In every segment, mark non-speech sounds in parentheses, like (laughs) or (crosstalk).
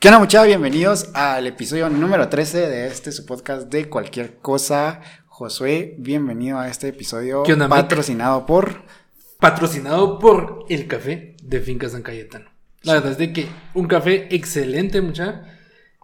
¿Qué onda muchachos? Bienvenidos al episodio número 13 de este su podcast de cualquier cosa. Josué, bienvenido a este episodio ¿Qué onda, patrocinado por... Patrocinado por el café de Finca San Cayetano. La verdad es de que un café excelente, mucha.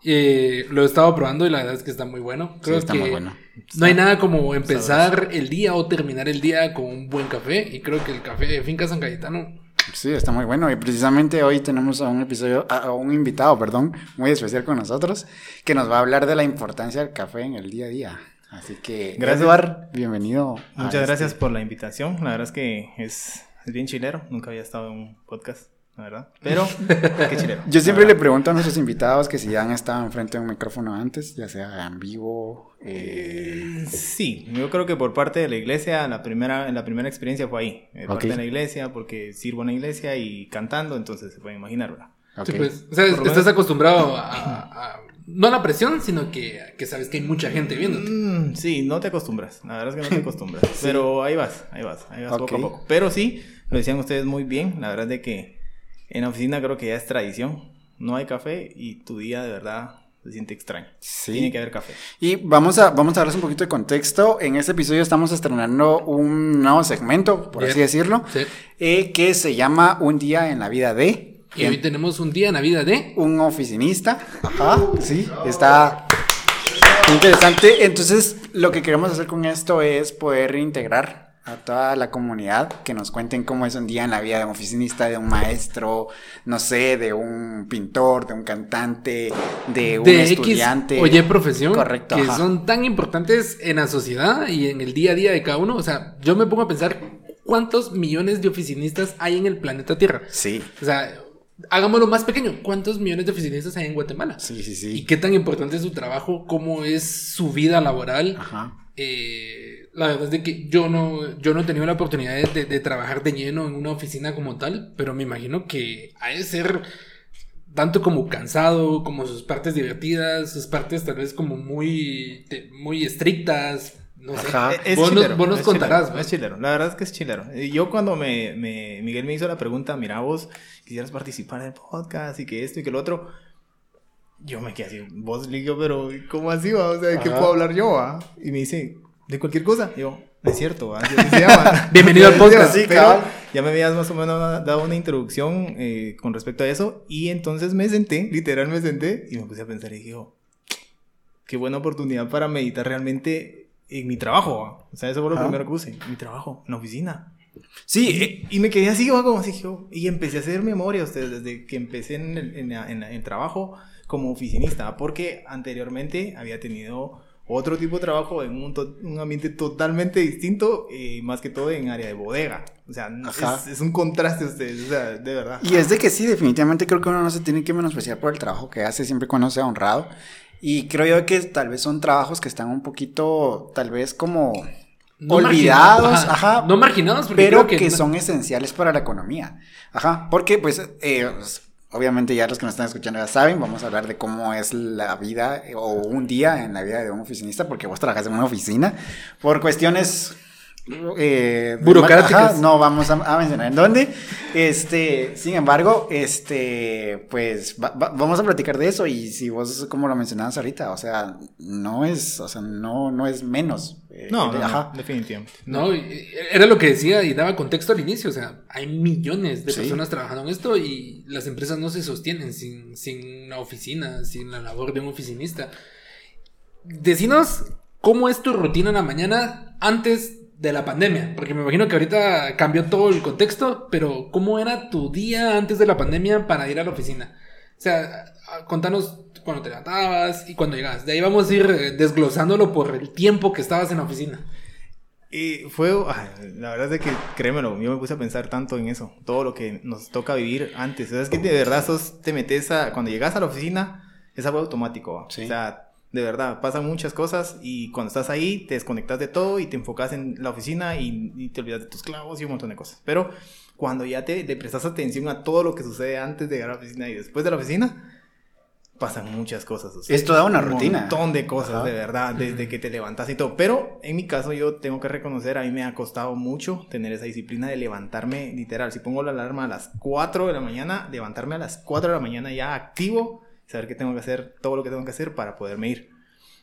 Eh, lo he estado probando y la verdad es que está muy bueno. Creo Sí, está que muy bueno. no hay nada como empezar el día o terminar el día con un buen café. Y creo que el café de Finca San Cayetano Sí, está muy bueno. Y precisamente hoy tenemos a un episodio, a un invitado, perdón, muy especial con nosotros, que nos va a hablar de la importancia del café en el día a día. Así que, Gracias. Eduard, bienvenido. Muchas este- gracias por la invitación. La verdad es que es, es bien chilero. Nunca había estado en un podcast, la verdad. Pero, qué chilero. Yo siempre le pregunto a nuestros invitados que si ya han estado enfrente de un micrófono antes, ya sea en vivo. eh, Sí, yo creo que por parte de la iglesia, la primera, la primera experiencia fue ahí. De parte de la iglesia, porque sirvo en la iglesia y cantando, entonces se pueden imaginar, ¿verdad? Sí, pues, o sea, estás menos- acostumbrado a, a- no a la presión, sino que, que sabes que hay mucha gente viéndote. Mm, sí, no te acostumbras. La verdad es que no te (laughs) acostumbras. Pero ahí vas, ahí vas, ahí vas poco a poco. Pero sí, lo decían ustedes muy bien. La verdad es de que en la oficina creo que ya es tradición. No hay café y tu día de verdad se siente extraño. Sí. Tiene que haber café. Y vamos a, vamos a darles un poquito de contexto. En este episodio estamos estrenando un nuevo segmento, por Bien. así decirlo, Sí. eh, que se llama Un día en la vida de Y hoy tenemos un día en la vida de... un oficinista. Ajá, sí, está interesante. Entonces, lo que queremos hacer con esto es poder integrar a toda la comunidad que nos cuenten cómo es un día en la vida de un oficinista, de un maestro, no sé, de un pintor, de un cantante, de un de estudiante. X o Y profesión Correcto, que ajá. son tan importantes en la sociedad y en el día a día de cada uno. O sea, yo me pongo a pensar cuántos millones de oficinistas hay en el planeta Tierra. Sí, O sea, hagámoslo más pequeño. ¿Cuántos millones de oficinistas hay en Guatemala? sí, sí, ¿Y sí. qué tan importante es su trabajo? ¿Cómo es su vida laboral? Ajá. Eh, la verdad es de que yo no, yo no he tenido la oportunidad de, de- de trabajar de lleno en una oficina como tal, pero me imagino que ha de ser tanto como cansado, como sus partes divertidas, sus partes tal vez como muy, muy estrictas, no sé. Ajá. Eh, Es vos nos, chilero, vos nos es contarás. chilero, es chilero, la verdad es que es chilero. Y Yo cuando me, me- Miguel me hizo la pregunta, mira vos, quisieras participar en el podcast y que esto y que lo otro, yo me quedé así, vos digo, pero ¿cómo así va? O sea, ¿de qué Ajá. puedo hablar yo? va? Y me dice, de cualquier cosa. Y yo, no es cierto, ¿va? Así se (laughs) llama. Bienvenido al podcast. Sí, pero ya me habías más o menos dado una introducción eh, con respecto a eso y entonces me senté, literal me senté y me puse a pensar y dije, oh, qué buena oportunidad para meditar realmente en mi trabajo. ¿va? O sea, eso fue lo Ajá. primero que puse, mi trabajo, en la oficina. Sí, eh, Y, y me quedé así, ¿va? como así, oh, y empecé a hacer memoria ustedes desde que empecé en el, en la- en la- en el trabajo como oficinista, porque anteriormente había tenido otro tipo de trabajo en un, to- un ambiente totalmente distinto, eh, más que todo en área de bodega. O sea, Ajá. es, es un contraste ustedes, o sea, de verdad. Y es de que sí, definitivamente creo que uno no se tiene que menospreciar por el trabajo que hace siempre y cuando sea honrado. Y creo yo que tal vez son trabajos que están un poquito, tal vez como No olvidados, marginados, ajá, No marginados, porque pero creo que, son esenciales para la economía. Ajá, porque pues, eh, pues, obviamente ya los que nos están escuchando ya saben, vamos a hablar de cómo es la vida eh, o un día en la vida de un oficinista, porque vos trabajas en una oficina por cuestiones... eh, Burocráticas. ajá, no vamos a, a mencionar en dónde. Este, sin embargo, este, pues va- va- vamos a platicar de eso y si vos como lo mencionabas ahorita, o sea, no es, o sea, no, no es menos. eh, No, de- no, ajá. no, definitivamente. No, era lo que decía y daba contexto al inicio. O sea, hay millones de Sí. personas trabajando en esto y las empresas no se sostienen sin, sin una oficina, sin la labor de un oficinista. Decinos cómo es tu rutina en la mañana antes de la pandemia, porque me imagino que ahorita cambió todo el contexto, pero ¿cómo era tu día antes de la pandemia para ir a la oficina? O sea, contanos cuando te levantabas y cuando llegabas. De ahí vamos a ir eh, desglosándolo por el tiempo que estabas en la oficina. Y fue, la verdad es que, créemelo, yo me puse a pensar tanto en eso, todo lo que nos toca vivir antes. O sea, es que de verdad sos, te metes a, cuando llegas a la oficina, es algo automático. O sea, de verdad, pasan muchas cosas y cuando estás ahí te desconectas de todo y te enfocas en la oficina y, y te olvidas de tus clavos y un montón de cosas. Pero cuando ya te, le prestas atención a todo lo que sucede antes de llegar a la oficina y después de la oficina, pasan muchas cosas. o sea, Es toda una rutina. Un montón de cosas, Ajá. de verdad, desde que te levantas y todo. Pero en mi caso, yo tengo que reconocer, a mí me ha costado mucho tener esa disciplina de levantarme, literal. Si pongo la alarma a las 4 de la mañana, levantarme a las 4 de la mañana ya activo saber qué tengo que hacer, todo lo que tengo que hacer para poderme ir.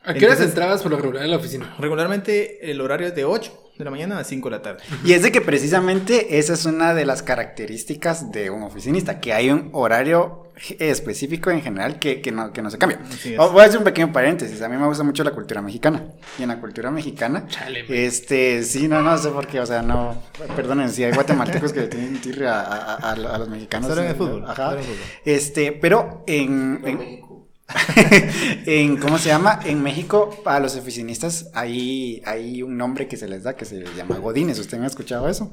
¿A qué horas entrabas por lo regular en la oficina? Regularmente el horario es de 8 de la mañana a 5 de la tarde. Y es de que precisamente esa es una de las características de un oficinista, que hay un horario específico en general que, que, no, que no se cambia. Así es. O- Voy a hacer un pequeño paréntesis, a mí me gusta mucho la cultura mexicana. Y en la cultura mexicana, Chale, este, sí, no, no sé por qué, o sea, no, perdonen, si hay guatemaltecos que le tienen tirre a, a- a- a los mexicanos. Solo en el fútbol, Ajá. en el fútbol. Este, pero en, en, (laughs) en- ¿cómo se llama? En México, a los oficinistas hay, hay un nombre que se les da que se les llama Godines. ¿Usted me ha escuchado eso?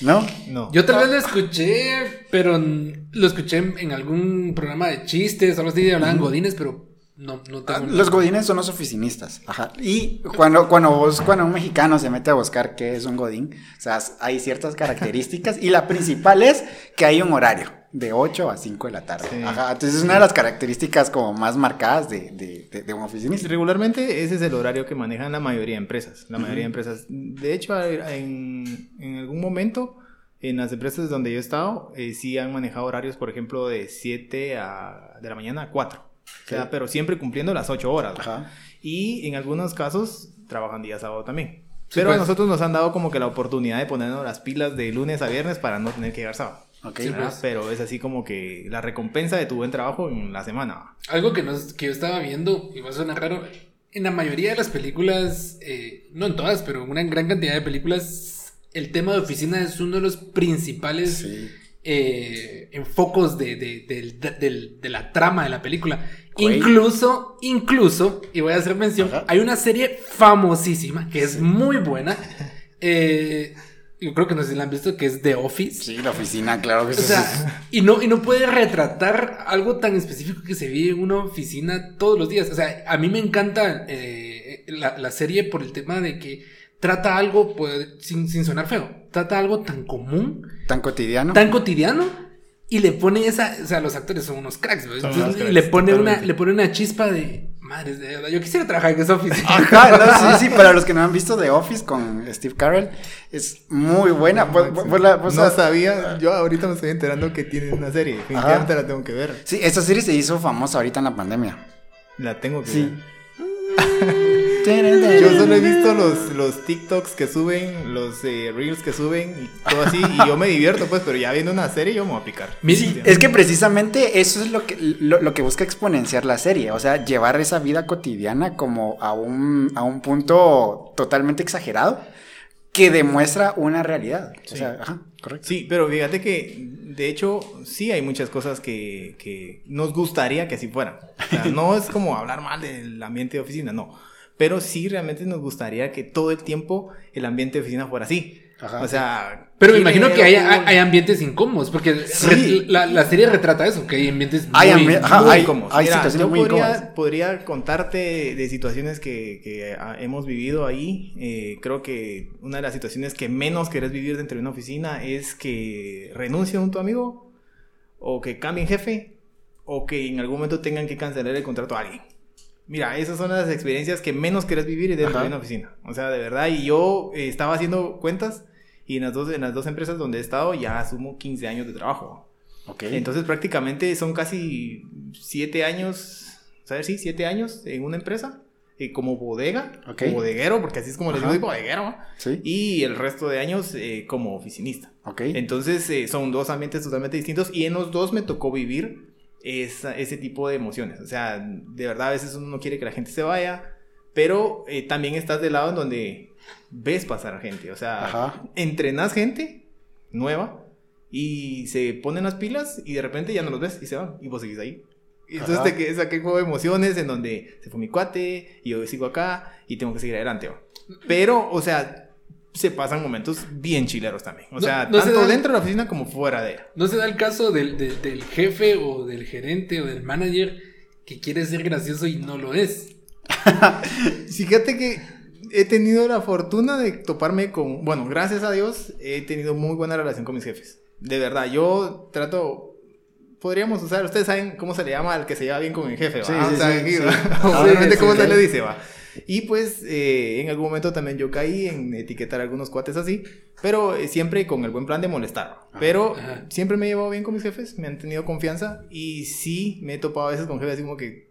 ¿No? No. Yo tal vez lo escuché, pero lo escuché en, en algún programa de chistes algo así, hablaban godines, pero no, no Ah, tengo... Los godines son los oficinistas. Ajá. Y cuando, cuando, vos, cuando un mexicano se mete a buscar qué es un godín, o sea, hay ciertas características y la principal es que hay un horario de 8 a 5 de la tarde. Sí. Ajá. Entonces es una de las características como más marcadas de, de, de- de un oficinista. Regularmente ese es el horario que manejan la mayoría de empresas. La mayoría de empresas. De hecho, en, en algún momento, en las empresas donde yo he estado, eh, sí han manejado horarios, por ejemplo, de 7 a, de la mañana a 4. O sea, Ok. pero siempre cumpliendo las 8 horas. Y en algunos casos trabajan día sábado también. Sí, Pero pues. a nosotros nos han dado como que la oportunidad de ponernos las pilas de lunes a viernes para no tener que llegar sábado. Ok. Sí, ¿verdad? pues. Pero es así como que la recompensa de tu buen trabajo en la semana. Algo que, nos, que yo estaba viendo, y va a sonar raro, en la mayoría de las películas, eh, no en todas, pero en una gran cantidad de películas, el tema de oficina es uno de los principales Sí. Eh, enfocos de, de, de- de la trama de la película. Güey. Incluso, incluso, y voy a hacer mención, Ajá. hay una serie famosísima que es muy buena. eh, yo creo que no sé si la han visto, que es The Office. Sí, la oficina, claro que O sí. sea, (laughs) y no, y no puede retratar algo tan específico que se vive en una oficina todos los días. O sea, a mí me encanta eh, la, la serie por el tema de que trata algo, pues, sin, sin sonar feo, trata algo tan común, Tan cotidiano. tan cotidiano, y le pone esa, o sea, los actores son unos cracks. Son Entonces, unos cracks, le pone una, le pone una chispa de madres de verdad. Yo quisiera trabajar en esa oficina. (laughs) Ajá, no, sí, sí, para los que no han visto The Office con Steve Carell, es muy buena. Vos- vos- vos la- vos no la- sabía, yo ahorita me estoy enterando que tiene una serie. Definitivamente la tengo que ver. Sí, esta serie se hizo famosa ahorita en la pandemia. La tengo que Sí. ver. (laughs) Yo solo he visto los, los TikToks que suben, los eh, Reels que suben y todo así. Y yo me divierto, pues, pero ya viendo una serie yo me voy a picar. Sí, es que precisamente eso es lo que, lo, lo que busca exponenciar la serie, o sea, llevar esa vida cotidiana como a un, a un punto totalmente exagerado que demuestra una realidad. O Sí. sea, ajá, correcto. Sí, pero fíjate que de hecho sí hay muchas cosas que, que nos gustaría que así fueran. O sea, (laughs) no es como hablar mal del ambiente de oficina, no. Pero sí realmente nos gustaría que todo el tiempo el ambiente de oficina fuera así. Ajá. o sea... Pero me ¿quién imagino que hay, hay- ambientes incómodos, porque Sí. re- la, la serie retrata eso, que hay ambientes Hay muy, ambi- ajá, muy hay- incómodos. hay Mira, situaciones yo muy podría, incómodas. podría contarte de situaciones que, que, hemos vivido ahí. Eh, creo que una de las situaciones que menos querés vivir dentro de una oficina es que renuncie un tu amigo o que cambien jefe o que en algún momento tengan que cancelar el contrato a alguien. Mira, esas son las experiencias que menos querés vivir dentro Ajá. de una oficina. O sea, de verdad, y yo eh, estaba haciendo cuentas y en las, dos, en las dos empresas donde he estado ya asumo 15 años de trabajo. Ok. Entonces prácticamente son casi siete años, ¿sabes? Sí, siete años en una empresa eh, como bodega, Ok. como bodeguero, porque así es como les Ajá. digo, bodeguero. sí, Y el resto de años eh, como oficinista. ok. Entonces eh, son dos ambientes totalmente distintos y en los dos me tocó vivir esa- ese tipo de emociones. O sea, de verdad a veces uno no quiere que la gente se vaya, pero eh, también estás del lado en donde ves pasar a gente. O sea, Ajá. entrenas gente nueva y se ponen las pilas y de repente ya no los ves y se van y vos seguís ahí. Y entonces te quedas aquel juego de emociones en donde se fue mi cuate y yo sigo acá y tengo que seguir adelante. ¿va? (clears throat) Pero, o sea, se pasan momentos bien chileros también. O No- sea, no se tanto dan- dentro de la oficina como fuera de ella. No se da el caso del, del- del jefe o del gerente o del manager que quiere ser gracioso y no lo es. (laughs) Fíjate que he tenido la fortuna de toparme con, bueno, gracias a Dios he tenido muy buena relación con mis jefes. De verdad, yo trato podríamos usar, ustedes saben cómo se le llama al que se lleva bien con el jefe, ¿va? Sí, O sí, sea, sí, aquí, sí. (laughs) ¿va? Obviamente, ¿cómo se le dice, va? Y pues, eh, en algún momento también yo caí en etiquetar a algunos cuates así, pero eh, siempre con el buen plan de molestar. Pero Ajá. siempre me he llevado bien con mis jefes, me han tenido confianza y sí me he topado a veces con jefes así como que,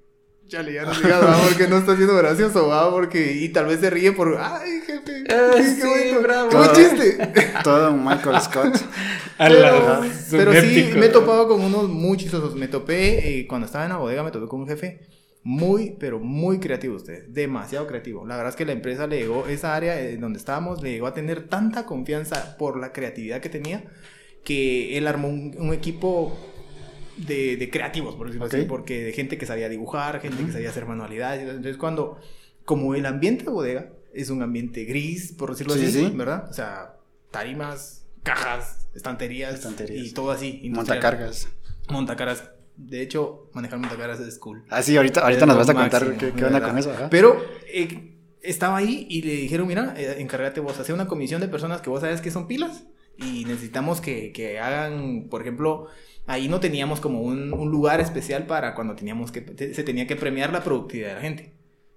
chale, ya no digas, va, porque no está siendo gracioso, va, porque, y tal vez se ríe por, ay, jefe, Ah, qué sí, bonito, bravo. qué buen chiste. (laughs) Todo un Michael Scott. (laughs) Pero, pero sí, me he topado con unos muy chistosos. Me topé, eh, cuando estaba en la bodega, me topé con un jefe muy, pero muy creativo usted. Demasiado creativo. La verdad es que la empresa le llegó, esa área en donde estábamos, le llegó a tener tanta confianza por la creatividad que tenía, que él armó un, un equipo de, de creativos, por decirlo así, porque de gente que sabía dibujar, gente que sabía hacer manualidades. Entonces, cuando, como el ambiente de bodega es un ambiente gris, por decirlo Sí, así, sí. ¿verdad? O sea, tarimas, cajas, estanterías, Estanterías. y todo así. industrial. Montacargas. De hecho, manejar montacaras es cool. Ah, sí, ahorita, ahorita nos vas a contar máximo, qué, de qué onda con eso. ajá. Pero eh, estaba ahí y le dijeron, mira, eh, encárgate vos, hacer una comisión de personas que vos sabes que son pilas y necesitamos que, que hagan, por ejemplo, ahí no teníamos como un, un lugar especial para cuando teníamos que, se tenía que premiar la productividad de la gente.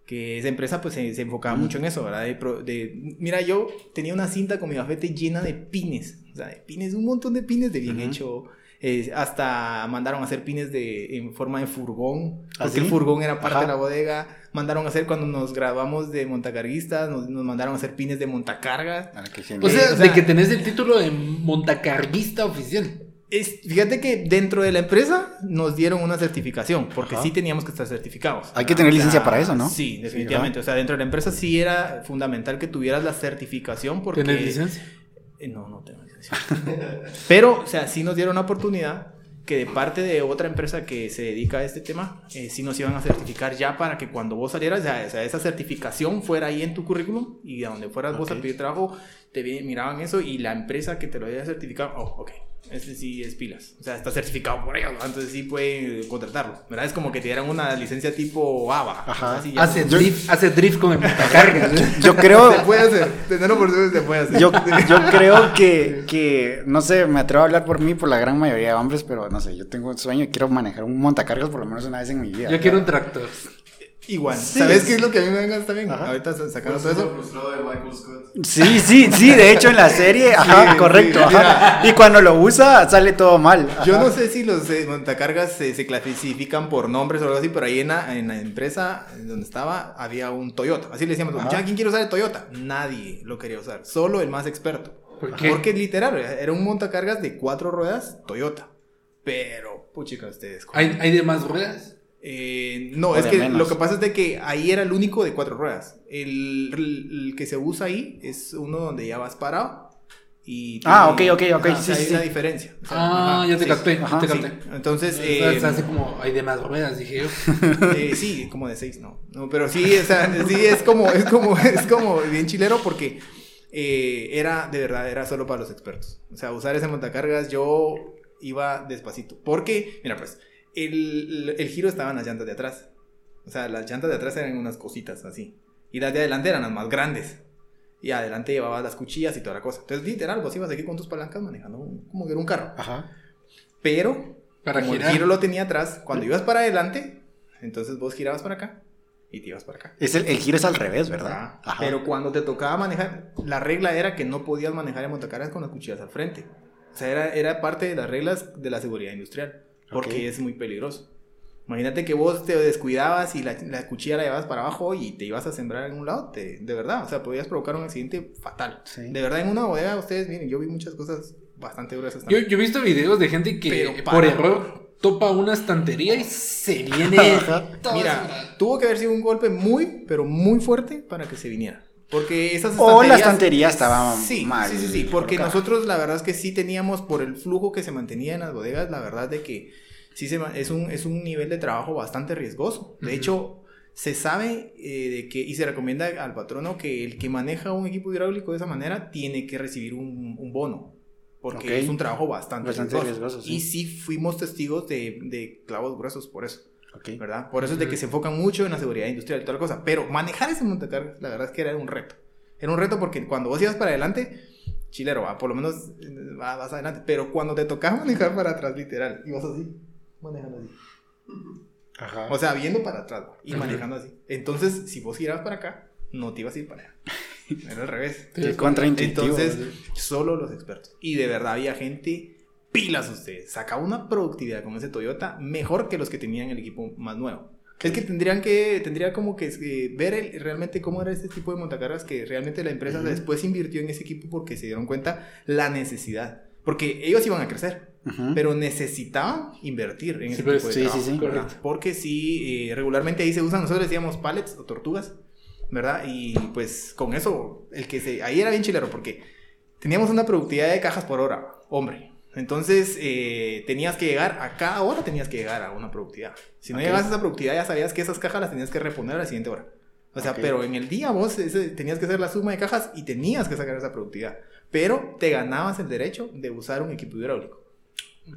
Que esa empresa pues se, se enfocaba Mm. mucho en eso, ¿verdad? De de- mira, yo tenía una cinta con mi gafete llena de pines, o sea, de pines, un montón de pines de bien Ujú. hecho. Eh, hasta mandaron a hacer pines de, en forma de furgón, ¿Ah, porque sí? el furgón era parte Ajá. de la bodega. Mandaron a hacer cuando nos graduamos de montacarguistas, nos, nos mandaron a hacer pines de montacargas. Ah, O sea, o sea- de que tenés el título de montacarguista oficial. Es, fíjate que dentro de la empresa nos dieron una certificación, porque Ajá. sí teníamos que estar certificados. Hay que tener O sea, licencia para eso, ¿no? Sí, definitivamente. o sea, dentro de la empresa sí era fundamental que tuvieras la certificación porque... ¿Tenés licencia? Eh, No, no tengo. (laughs) Pero, o sea, sí nos dieron la oportunidad que de parte de otra empresa que se dedica a este tema, eh, sí nos iban a certificar ya para que cuando vos salieras, o sea, esa certificación fuera ahí en tu currículum y a donde fueras vos a pedir trabajo, te miraban eso y la empresa que te lo había certificado, oh, ok, este sí es pilas, o sea, está certificado por ellos, ¿no? entonces sí pueden contratarlo, ¿verdad? Es como que te dieran una licencia tipo ABA. Ajá. Hace Yo- drift, hace drift con el (laughs) montacargas. Yo creo, Se puede hacer, tenerlo por supuesto se puede hacer. yo, yo creo que, (laughs) que, no sé, me atrevo a hablar por mí, por la gran mayoría de hombres, pero no sé, yo tengo un sueño y quiero manejar un montacargas por lo menos una vez en mi vida. Yo quiero un tractor. Igual, Sí, ¿sabes es- qué es lo que a mí me venga también? Ajá. Ahorita sacando Pues todo eso. frustrado de Michael Scott. Sí, sí, sí, de hecho en la serie, ajá, Sí, correcto, sí, ajá. Y cuando lo usa, sale todo mal. ajá. Yo no sé si los eh, montacargas se, se clasifican por nombres o algo así, pero ahí en la, en la empresa donde estaba había un Toyota. Así le decíamos, Ajá. "Ya, ¿quién quiere usar el Toyota? Nadie lo quería usar, solo el más experto. ¿Por qué? Porque literal, era un montacargas de cuatro ruedas Toyota. Pero, puchica, ustedes. ¿Hay, hay de más ruedas? Eh, no, O es que menos. lo que pasa es de que ahí era el único de cuatro ruedas. El, el- el que se usa ahí es uno donde ya vas parado. Y Ah, ok, ok, ok, ajá, o sí, sea, sí, hay sí. una diferencia. O sea, Ah, ajá, ya te sí. capté, Ajá, te Sí, capté. entonces, O eh, sea, hace como hay de más ruedas, dije yo. (laughs) eh, sí, como de seis, no. No, pero sí, o sea, sí, es como, es como, (laughs) es como bien chilero porque eh, era, de verdad, era solo para los expertos. O sea, usar ese montacargas yo iba despacito. Porque, mira, pues, el, el giro estaba en las llantas de atrás. O sea, las llantas de atrás eran unas cositas así. Y las de adelante eran las más grandes. Y adelante llevabas las cuchillas y toda la cosa. Entonces, literal, vos ibas aquí con tus palancas manejando como que era un carro. Ajá. Pero, Para como girar. el giro lo tenía atrás, cuando ibas para adelante, entonces vos girabas para acá y te ibas para acá. Es el, el giro es al revés, ¿verdad? Ajá. Ajá. Pero cuando te tocaba manejar, la regla era que no podías manejar en montacargas con las cuchillas al frente. O sea, era, era parte de las reglas de la seguridad industrial, porque es muy peligroso. Imagínate que vos te descuidabas y la, la cuchilla la llevabas para abajo y te ibas a sembrar en un lado, te- de verdad, o sea, podías provocar un accidente fatal. Sí. De verdad, en una bodega, ustedes miren, yo vi muchas cosas bastante gruesas Yo, yo he visto videos de gente que Pero por error topa una estantería y se viene. (laughs) Mira, tuvo que haber sido un golpe muy, pero muy fuerte para que se viniera. Porque esas O la estanterías- estantería estaba sí, mal Sí, sí, sí. Porque colocada. nosotros la verdad es que sí teníamos, por el flujo que se mantenía en las bodegas, la verdad de que sí se, es, un, es un nivel de trabajo bastante riesgoso. De hecho, se sabe eh, de que, y se recomienda al patrono que el que maneja un equipo hidráulico de esa manera tiene que recibir un, un bono. Porque es un trabajo bastante, Bastante riesgoso. riesgoso, sí. Y sí fuimos testigos de, de clavos gruesos por eso. Ok. ¿verdad? Por eso es de que se enfocan mucho en la seguridad industrial y toda la cosa. Pero manejar ese montacargas, la verdad es que era un reto. Era un reto porque cuando vos ibas para adelante, chilero, va, por lo menos eh, va- vas adelante. Pero cuando te tocaba (laughs) manejar para atrás, literal, ibas así. manejando así. Ajá. O sea, viendo para atrás ¿va? y Ajá. manejando así. Entonces, si vos girabas para acá, no te ibas a ir para allá. (laughs) Era al revés. Qué contraintuitivo. Entonces, solo los expertos. Y de verdad había gente, pilas ustedes. Sacaba una productividad con ese Toyota mejor que los que tenían el equipo más nuevo. Es que tendrían que, tendría como que eh, ver el- realmente cómo era este tipo de montacargas que realmente la empresa Ujú. después invirtió en ese equipo porque se dieron cuenta la necesidad. Porque ellos iban a crecer, pero necesitaban invertir en Sí, ese tipo de sí, sí, trabajo, sí. ¿verdad? Correcto. Porque sí, eh, regularmente ahí se usan, nosotros decíamos pallets o tortugas, ¿verdad? Y pues con eso, el que se, ahí era bien chilero porque teníamos una productividad de cajas por hora, hombre. Entonces, eh, tenías que llegar, a cada hora tenías que llegar a una productividad. Si no Ok. llegabas a esa productividad, ya sabías que esas cajas las tenías que reponer a la siguiente hora. O sea, pero en el día vos ese- tenías que hacer la suma de cajas y tenías que sacar esa productividad. Pero te ganabas el derecho de usar un equipo hidráulico.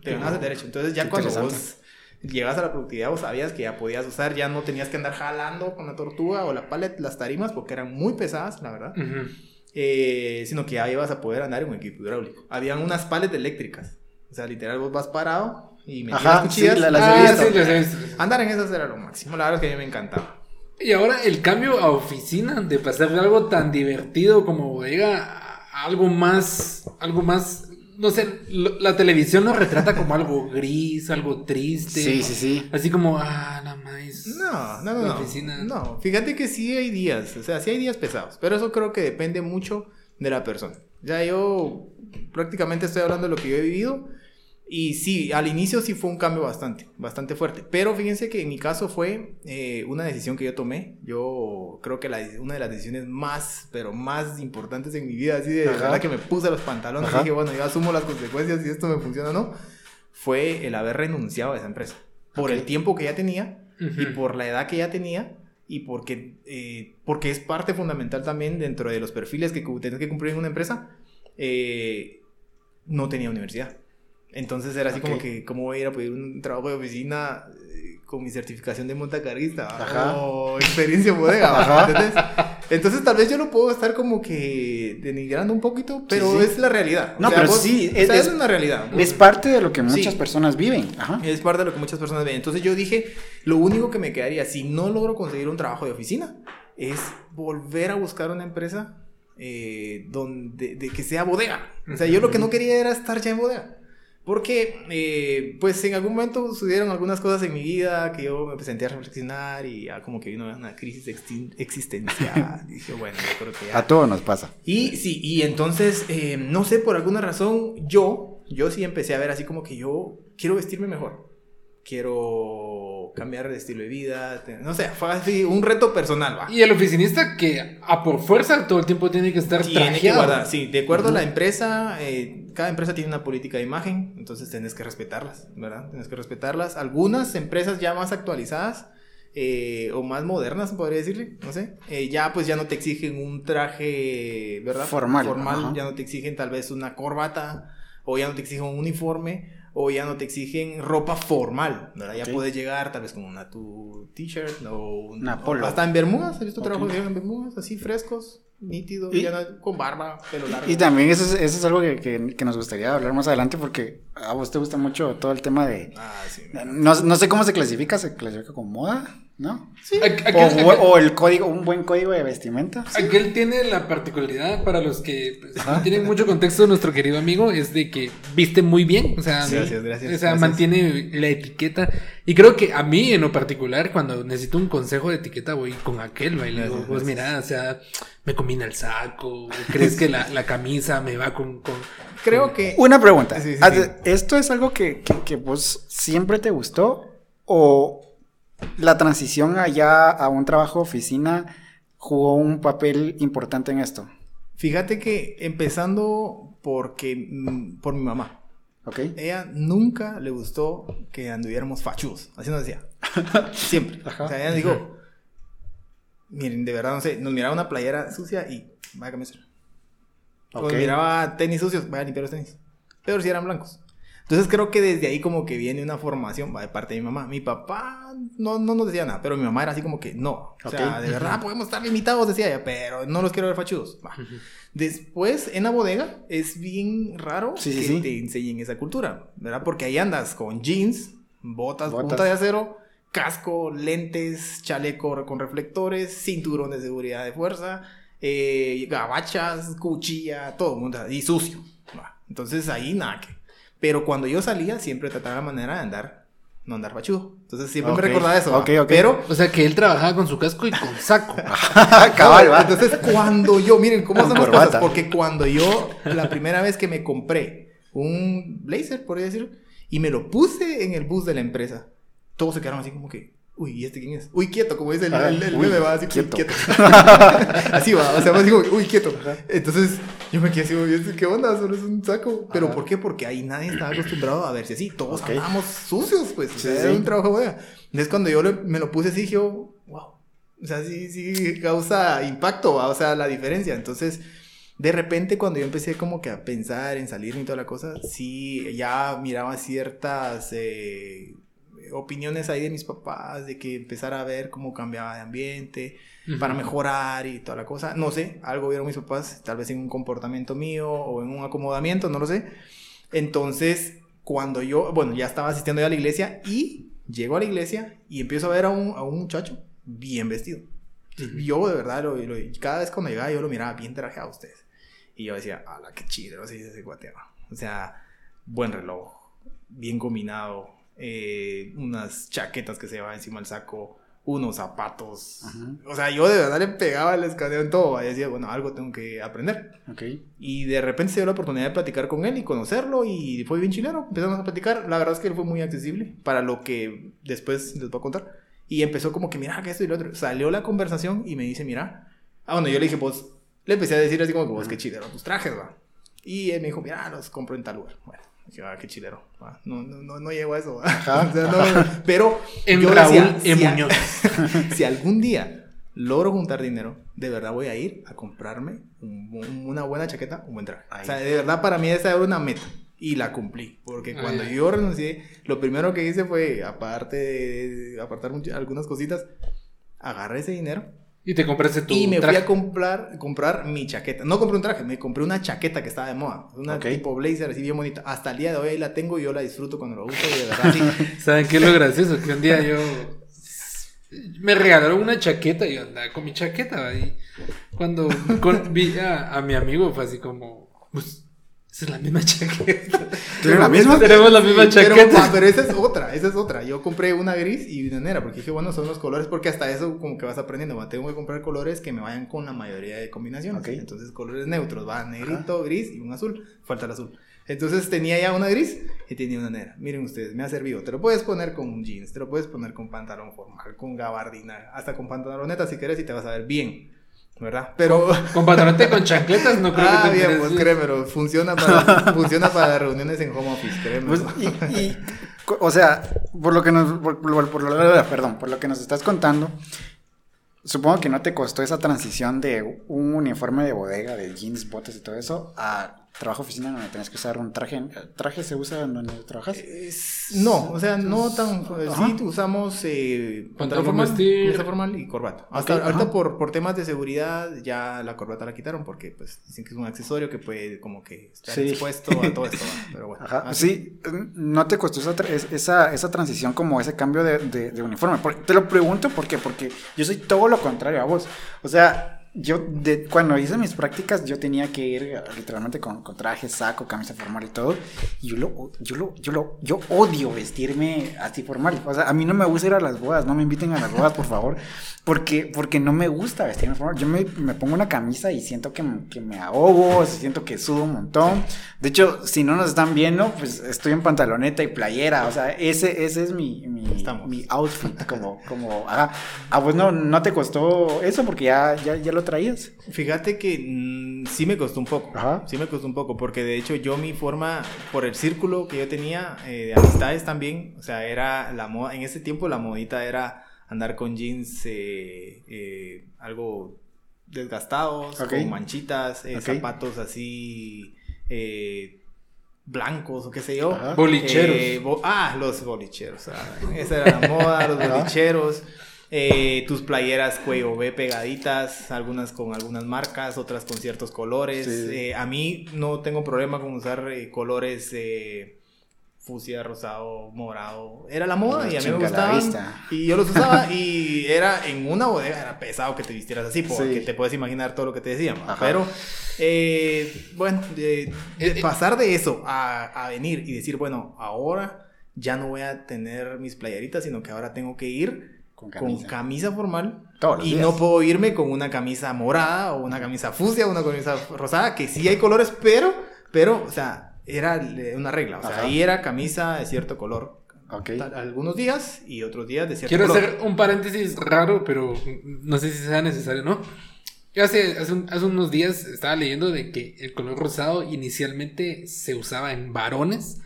Te ganabas el derecho. Entonces ya Qué cuando vos llegas a la productividad, vos sabías que ya podías usar, ya no tenías que andar jalando con la tortuga o la pallet, las tarimas, porque eran muy pesadas, la verdad. Ujú. Eh, sino que ya ibas a poder andar en un equipo hidráulico. Habían unas pallets eléctricas. O sea, literal, vos vas parado y metías Ajá, cuchillas. sí, la- las he Ah, visto. sí, las he visto. Andar en esas era lo máximo. La verdad es que a mí me encantaba. Y ahora el cambio a oficina, de pasar de algo tan divertido como bodega a algo más, algo más, no sé, lo- la televisión lo retrata como algo gris, algo triste. Sí, sí, sí. Así como, ah, nada más. No, no, no. La No. oficina. no, fíjate que sí hay días, o sea, sí hay días pesados, pero eso creo que depende mucho de la persona. Ya yo prácticamente estoy hablando de lo que yo he vivido y sí, al inicio sí fue un cambio bastante, bastante fuerte, pero fíjense que en mi caso fue eh, una decisión que yo tomé. Yo creo que la, una de las decisiones más, pero más importantes en mi vida, así de verdad que me puse los pantalones y dije, bueno, yo asumo las consecuencias si esto me funciona o no, fue el haber renunciado a esa empresa. Por Ok. el tiempo que ya tenía y por la edad que ya tenía y porque, eh, porque es parte fundamental también dentro de los perfiles que tenés que cumplir en una empresa, eh, no tenía universidad. Entonces era así Ok. como que, ¿cómo voy a ir a pedir un trabajo de oficina eh, con mi certificación de montacarguista? Ajá. O experiencia en bodega. ¿entendés? Entonces tal vez yo lo puedo estar como que denigrando un poquito, pero sí. es la realidad. No, pero sí, o es- sea, es, es- una realidad. Es parte de lo que Sí. muchas personas viven. Ajá. Es parte de lo que muchas personas ven. Entonces yo dije, lo único que me quedaría si no logro conseguir un trabajo de oficina es volver a buscar una empresa eh, donde de que sea bodega. O sea, yo lo que no quería era estar ya en bodega. Porque, eh, pues en algún momento sucedieron algunas cosas en mi vida que yo me senté a reflexionar y ya como que vino una crisis existencial. y (laughs) dije, bueno, yo creo que ya. A todos nos pasa. Y sí, y entonces, eh, no sé, por alguna razón, yo, yo sí empecé a ver así como que yo quiero vestirme mejor. Quiero cambiar de estilo de vida. No sé, fue así un reto personal, va. Y el oficinista que a por fuerza todo el tiempo tiene que estar Tiene que guardar, sí, de acuerdo a la empresa, eh, cada empresa tiene una política de imagen, entonces tenés que respetarlas, ¿verdad? Tienes que respetarlas. Algunas empresas ya más actualizadas eh, o más modernas, podría decirle, no sé, eh, ya pues ya no te exigen un traje, ¿verdad? Formal, Formal, ajá. ya no te exigen tal vez una corbata, o ya no te exigen un uniforme, o ya no te exigen ropa formal, ¿verdad? Ya puedes llegar tal vez con una tu t-shirt o un- Una polo. hasta en bermudas, he visto trabajos en bermudas, así frescos, nítidos, ya no- con barba, pelo largo. Y también eso es, eso es algo que, que- que nos gustaría hablar más adelante porque a vos te gusta mucho todo el tema de... Ah, sí. No, no sé cómo se clasifica, se clasifica como moda, ¿no? Aqu- O, aquel- aquel- o el código, un buen código de vestimenta. Aquel tiene la particularidad para los que pues, no tienen mucho contexto, nuestro querido amigo, es de que viste muy bien, o sea, Sí, gracias, gracias, o sea, gracias. mantiene la etiqueta. Y creo que a mí en lo particular, cuando necesito un consejo de etiqueta, voy con aquel, ¿va? y le digo, Gracias, pues mira, o sea, me combina el saco, crees que la, (laughs) la camisa me va con... con- Creo que... Una pregunta. Sí, sí, sí. ¿Esto es algo que, que, que vos siempre te gustó? ¿O la transición allá a un trabajo de oficina jugó un papel importante en esto? Fíjate que empezando porque mm, por mi mamá. ¿Ok? Ella nunca le gustó que anduviéramos fachudos. Así nos decía. (laughs) Siempre. Ajá. O sea, ella dijo, miren, de verdad, no sé, nos miraba una playera sucia y vaya a cambiar. O Ok. miraba tenis sucios, vaya a limpiar los tenis. Pero si eran blancos. Entonces creo que desde ahí como que viene una formación va, de parte de mi mamá. Mi papá no, no nos decía nada, pero mi mamá era así como que no. O sea, de verdad podemos estar limitados, decía ella, pero no los quiero ver fachudos. Va. Después, en la bodega, es bien raro Sí, que sí. te enseñen esa cultura, ¿verdad? Porque ahí andas con jeans, Botas, Botas. punta de acero, casco, lentes, chaleco con reflectores, cinturón de seguridad de fuerza, eh, gabachas, cuchilla, todo mundo, y sucio. Va. Entonces ahí nada que. Pero cuando yo salía, siempre trataba la manera de andar, no andar fachudo. Entonces siempre me recordaba eso. va. ok, ok. Pero O sea que él trabajaba con su casco y con saco. (laughs) Cabal, va. Entonces, cuando yo, miren, ¿cómo son las cosas? Porque cuando yo, la primera vez que me compré un blazer, por así decirlo, y me lo puse en el bus de la empresa, todos se quedaron así como que, uy, ¿y este quién es? Uy, quieto, como dice el, Ah, el, el uy, meme, va así, quieto. quieto. (laughs) así va, o sea, así como, uy, quieto. Entonces, yo me quedé así, uy, ¿este ¿qué onda? Solo es un saco. ¿Pero Ajá. por qué? Porque ahí nadie estaba acostumbrado a verse así. Todos Ok. andábamos sucios, pues. O sea, sí. era un trabajo de bodega. Entonces, cuando yo le- me lo puse así, dije, yo, wow. O sea, sí, sí causa impacto, ¿va? o sea, la diferencia. Entonces, de repente, cuando yo empecé como que a pensar en salir y toda la cosa, sí, ya miraba ciertas eh, opiniones ahí de mis papás, de que empezara a ver cómo cambiaba de ambiente, para Ujú. mejorar y toda la cosa. No sé, algo vieron mis papás, tal vez en un comportamiento mío o en un acomodamiento, no lo sé. Entonces, cuando yo, bueno, ya estaba asistiendo ya a la iglesia y llego a la iglesia y empiezo a ver a un, a un muchacho bien vestido. Yo de verdad, lo, lo- cada vez cuando llegaba yo lo miraba bien trajeado a ustedes. Y yo decía, ala, qué chido, así ese guateo. O sea, buen reloj, bien combinado, eh, unas chaquetas que se llevaban encima del saco, unos zapatos. Ajá. O sea, yo de verdad le pegaba el escaneo en todo. Y decía, bueno, algo tengo que aprender. Ok. Y de repente se dio la oportunidad de platicar con él y conocerlo y fue bien chileno. Empezamos a platicar. La verdad es que él fue muy accesible para lo que después les voy a contar. Y empezó como que, mira, que esto y lo otro. Salió la conversación y me dice, mira. Ah, bueno, yo le dije, pues, le empecé a decir así como que, vos, qué chilero, tus trajes, va. Y él me dijo, mira, los compro en tal lugar. Bueno, dije, ah, qué chilero. va. No, no, no, no llego a eso. Ajá. (laughs) O sea, no, pero (laughs) En yo Raúl decía, E. si a- Muñoz. (laughs) si algún día logro juntar dinero, de verdad voy a ir a comprarme un- un- una buena chaqueta, un buen traje. O sea, de verdad para mí esa era una meta. Y la cumplí. Porque Ah, cuando yo renuncié, lo primero que hice fue, aparte de apartar much- algunas cositas, agarré ese dinero Y te compraste tu y me traje. fui a comprar, comprar mi chaqueta. No compré un traje, me compré una chaqueta que estaba de moda. Una tipo blazer así bien bonita. Hasta el día de hoy ahí la tengo y yo la disfruto cuando la uso. Y de verdad, sí. (laughs) ¿Saben qué es lo gracioso? Que un día yo me regalaron una chaqueta y yo andaba con mi chaqueta. Y cuando con- vi a, a mi amigo fue así como, pues, esa es la misma (laughs) chaqueta. ¿Tienen la misma? Tenemos la misma Sí, pero, chaqueta. ah, Pero, esa es otra, esa es otra. Yo compré una gris y una negra porque dije, bueno, son los colores porque hasta eso como que vas aprendiendo. va, Tengo que comprar colores que me vayan con la mayoría de combinaciones. Entonces, colores neutros, va, negrito, gris y un azul. Falta el azul. Entonces tenía ya una gris y tenía una negra. Miren ustedes, me ha servido. Te lo puedes poner con un jeans, te lo puedes poner con pantalón formal, con gabardina, hasta con pantaloneta si quieres y te vas a ver bien. ¿Verdad? Pero... Con con chancletas no creo Ah, que te bien, pues créemelo, funciona para, (laughs) funciona para reuniones en home office, créeme. Pues, y, y, co- o sea, por lo que nos, por, por- por lo- perdón, por lo que nos estás contando, supongo que no te costó esa transición de un uniforme de bodega, de jeans, botas y todo eso, a trabajo oficina donde tenés que usar un traje. ¿Traje se usa donde trabajas? Es- no, o sea, no tan. Ajá. Sí, usamos eh, Pantalón formal, vestir. formal y corbata. Hasta Ok, ahorita por, por temas de seguridad ya la corbata la quitaron porque pues dicen que es un accesorio que puede como que estar Sí. expuesto a todo esto. (laughs) Pero bueno. Ajá, así. sí, no te costó esa, tra- es- esa, esa transición como ese cambio de, de- de uniforme. Por- te lo pregunto ¿por qué? porque yo soy todo lo contrario a vos. O sea, yo de, cuando hice mis prácticas yo tenía que ir eh, literalmente con, con traje, saco, camisa formal y todo. Y yo lo, yo lo, yo lo, yo odio vestirme así formal. O sea, a mí no me gusta ir a las bodas, no me inviten a las bodas, por favor. Porque, porque no me gusta vestirme formal. Yo me, me pongo una camisa y siento que, que me ahogo, siento que sudo un montón. De hecho, si no nos están viendo, pues estoy en pantaloneta y playera. O sea, ese, ese es mi, mi, mi outfit. Como, como, ajá. Ah, pues no, no te costó eso porque ya, ya, ya lo traías. Fíjate que mm, sí me costó un poco. Ajá. Sí me costó un poco porque de hecho yo mi forma, por el círculo que yo tenía eh, de amistades también, o sea, era la moda, en ese tiempo la modita era andar con jeans eh, eh, algo desgastados, con manchitas, eh, zapatos así eh, blancos o qué sé yo. Ajá. Bolicheros. Eh, bo- ah, los bolicheros. ah, esa era la moda, los Ajá. bolicheros. Eh, tus playeras cuello B pegaditas, algunas con algunas marcas, otras con ciertos colores. Sí. Eh, a mí no tengo problema con usar eh, colores eh, fucsia, rosado, morado. Era la moda y a mí me gustaban. vista. Y yo los usaba y era en una bodega, era pesado que te vistieras así, porque Sí. te puedes imaginar todo lo que te decían. Pero, eh, bueno, de, de pasar de eso a, a venir y decir, bueno, ahora ya no voy a tener mis playeritas, sino que ahora tengo que ir Con con camisa. formal. Todos los y días. no puedo irme con una camisa morada o una camisa fucsia o una camisa rosada, que sí hay colores, pero, pero, o sea, era una regla. O sea, Ajá. ahí era camisa de cierto color. Algunos días y otros días de cierto Quiero color. hacer un paréntesis raro, pero no sé si sea necesario, ¿no? Yo hace, hace, un- hace unos días estaba leyendo de que el color rosado inicialmente se usaba en varones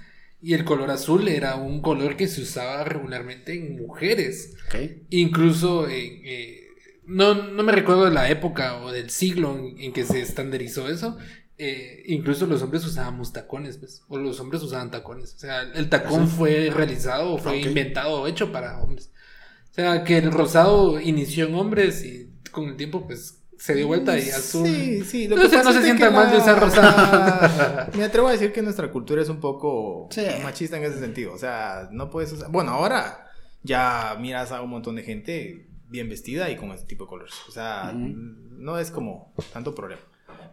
y el color azul era un color que se usaba regularmente en mujeres. Incluso en, eh, no, no me recuerdo de la época o del siglo en, en que se estandarizó eso. eh, incluso los hombres usábamos tacones, pues, o los hombres usaban tacones. O sea, el tacón fue realizado o fue inventado o hecho para hombres. O sea, que el rosado inició en hombres y con el tiempo, pues, se dio vuelta y azul. Sí, sí. No se- no se es de sientan que mal de usar la- (laughs) Me atrevo a decir que nuestra cultura es un poco Sí. machista en ese sentido. O sea, no puedes usar. Bueno, ahora ya miras a un montón de gente bien vestida y con ese tipo de colores. O sea, Ujú. no es como tanto problema.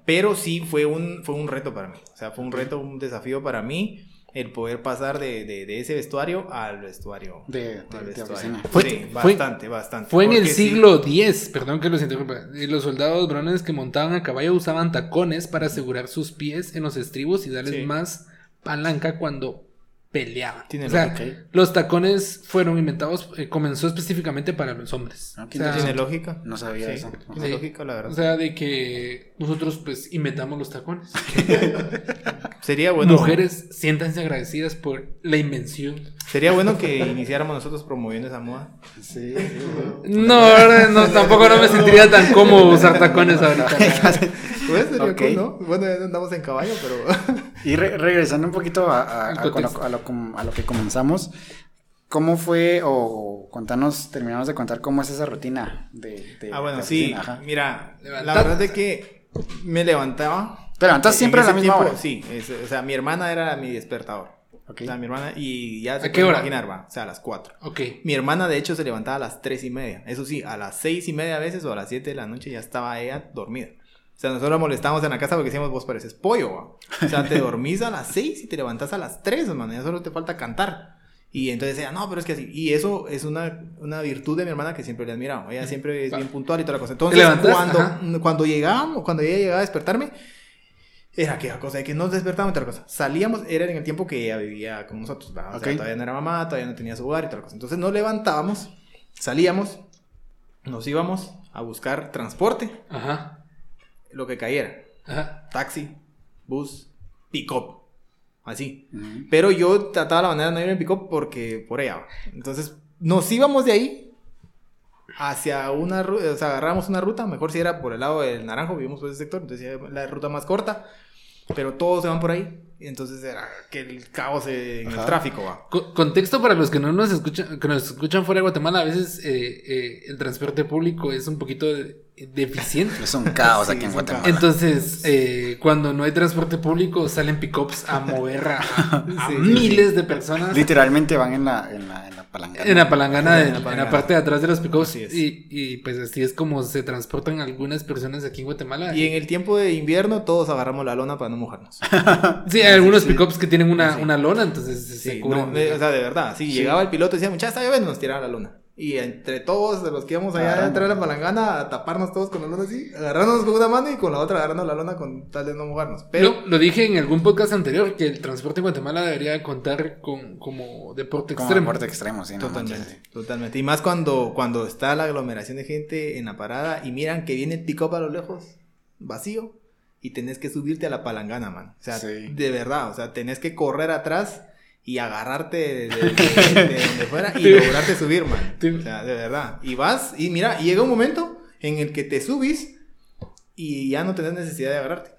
Pero sí fue un, fue un reto para mí. O sea, fue un reto, un desafío para mí el poder pasar de, de- de ese vestuario al vestuario. De- de- al de vestuario. oficina. Fue- sí, fue- bastante, bastante. Fue en el sí- siglo X, perdón que los interrumpa. y Los soldados varones que montaban a caballo usaban tacones para asegurar sus pies en los estribos y darles Sí. más palanca cuando peleaban. Tiene o sea, lógica. los tacones fueron inventados, eh, comenzó específicamente para los hombres. Ah, o, qué sea, Tiene lógica. No sabía Sí, eso. Tiene Sí. lógica, la verdad. o sea, de que nosotros pues inventamos los tacones. (laughs) sería bueno. Mujeres, siéntanse agradecidas por la invención. Sería bueno que iniciáramos nosotros promoviendo esa moda. Sí. No, ahora no, tampoco no me sentiría tan cómodo usar tacones ahorita. (laughs) Pues sería Ok. cool, ¿no? Bueno, andamos en caballo, pero. (laughs) Y re- regresando un poquito a, a- a- lo, a lo a lo que comenzamos, ¿cómo fue o contanos, terminamos de contar cómo es esa rutina de, de- ah, bueno, de sí. Ajá. Mira, Levantar- la verdad es que me levantaba. ¿Te levantas siempre a la misma tiempo, hora? Sí, es- o sea, mi hermana era mi despertador. Ok. O sea, mi hermana, y ya se ¿A qué hora? imaginar, va. O sea, a las 4. Ok. Mi hermana, de hecho, se levantaba a las tres y media. Eso sí, a las seis y media a veces o a las 7 de la noche ya estaba ella dormida. O sea, nosotros la molestábamos en la casa porque decíamos, vos pareces pollo, ¿va? O sea, te (laughs) dormís a las 6 y te levantás a las 3, hermano. Ya solo te falta cantar. Y entonces ella, no, pero es que así. Y eso es una, una virtud de mi hermana que siempre le he admirado. Ella siempre es bien puntual y toda la cosa. Entonces, cuando, Ajá. cuando llegábamos, cuando ella llegaba a despertarme, era aquella cosa de que nos despertábamos y otra cosa. Salíamos, era en el tiempo que ella vivía con nosotros. O sea, Ok. todavía no era mamá, todavía no tenía su hogar y otra cosa. Entonces nos levantábamos, salíamos, nos íbamos a buscar transporte, Ajá. Lo que cayera. Ajá. Taxi, bus, pick-up. Así. Pero yo trataba la manera de no ir en pick-up porque por ella. Entonces nos íbamos de ahí hacia una ruta, o sea, agarramos una ruta, mejor si era por el lado del Naranjo, vivimos por ese sector, entonces era la ruta más corta, pero todos se van por ahí. Entonces era que el caos en el tráfico va. Co- Contexto para los que no nos escuchan, que nos escuchan fuera de Guatemala, a veces eh, eh, el transporte público es un poquito de- deficiente. Es un caos (laughs) Sí, aquí en Guatemala. Entonces, eh, cuando no hay transporte público, salen pickups a mover a, (laughs) a Sí, sí, miles de personas Literalmente van en la, en la, en la palangana. en la palangana, de- En la en la palangana. parte de atrás de los pickups. Y, y pues así es como se transportan algunas personas aquí en Guatemala. Y en el tiempo de invierno todos agarramos la lona para no mojarnos. (laughs) Sí, hay algunos sí. pickups que tienen una, Sí. una lona, entonces se Sí, cubren. no, de- o sea, de verdad. Si Sí. llegaba el piloto y decía, muchachos, está lloviendo, nos tiraba la lona. Y entre todos de los que íbamos allá dentro de la palangana a taparnos todos con la lona así, agarrándonos con una mano y con la otra agarrando la lona con tal de no mojarnos. Pero Lo, lo dije en algún podcast anterior que el transporte en Guatemala debería contar con como deporte Como extremo. deporte extremo, sí. no totalmente, totalmente. Y más cuando, cuando está la aglomeración de gente en la parada y miran que viene el pick-up a lo lejos, vacío, y tenés que subirte a la palangana, man. O sea, Sí. de verdad, o sea, tenés que correr atrás y agarrarte de, de- de- (laughs) de donde fuera y lograrte subir, man. O sea, de verdad. Y vas, y mira, y llega un momento en el que te subís y ya no tenés necesidad de agarrarte.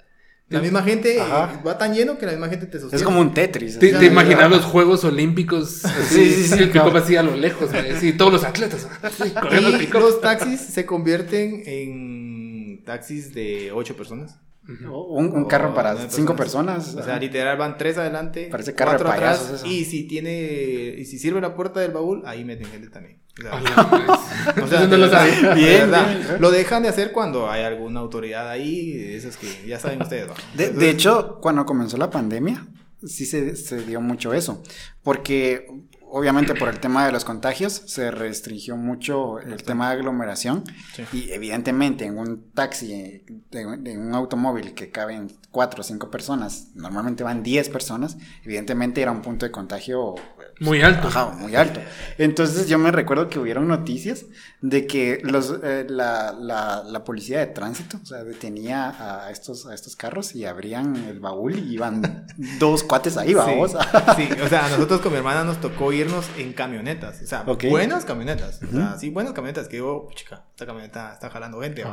La misma gente Ajá. va tan lleno que la misma gente te sostiene. Es como un Tetris. ¿Te, imaginas los Juegos Olímpicos? Así, Sí, sí, sí, claro. así a lo lejos, así, todos los atletas (laughs) así, Y los taxis se convierten en taxis de ocho personas. Un, un carro para cinco personas. O sea, literal van tres adelante, Parece carro de cuatro atrás. payasos eso. Y si tiene, y si sirve la puerta del baúl, ahí meten gente también. O sea, (laughs) o Eso no lo sabía. Bien. Lo dejan de hacer cuando hay alguna autoridad ahí, esos que ya saben ustedes. ¿no? De, Entonces, de hecho, cuando comenzó la pandemia, sí se, se dio mucho eso. Porque, obviamente, por el tema de los contagios, se restringió mucho el tema de aglomeración. Sí. Y, evidentemente, en un taxi, de un automóvil que caben cuatro o cinco personas, normalmente van 10 personas, evidentemente era un punto de contagio Muy alto. Ajá, muy alto. Entonces yo me recuerdo que hubieron noticias de que los, eh, la, la, la policía de tránsito, o sea, detenía a estos, a estos carros y abrían el baúl y iban (laughs) dos cuates ahí, vamos. Sí, (laughs) sí, o sea, a nosotros con mi hermana nos tocó irnos en camionetas, o sea, Ok. buenas camionetas, o sea, sí, buenas camionetas, que digo, chica, esta camioneta está jalando gente,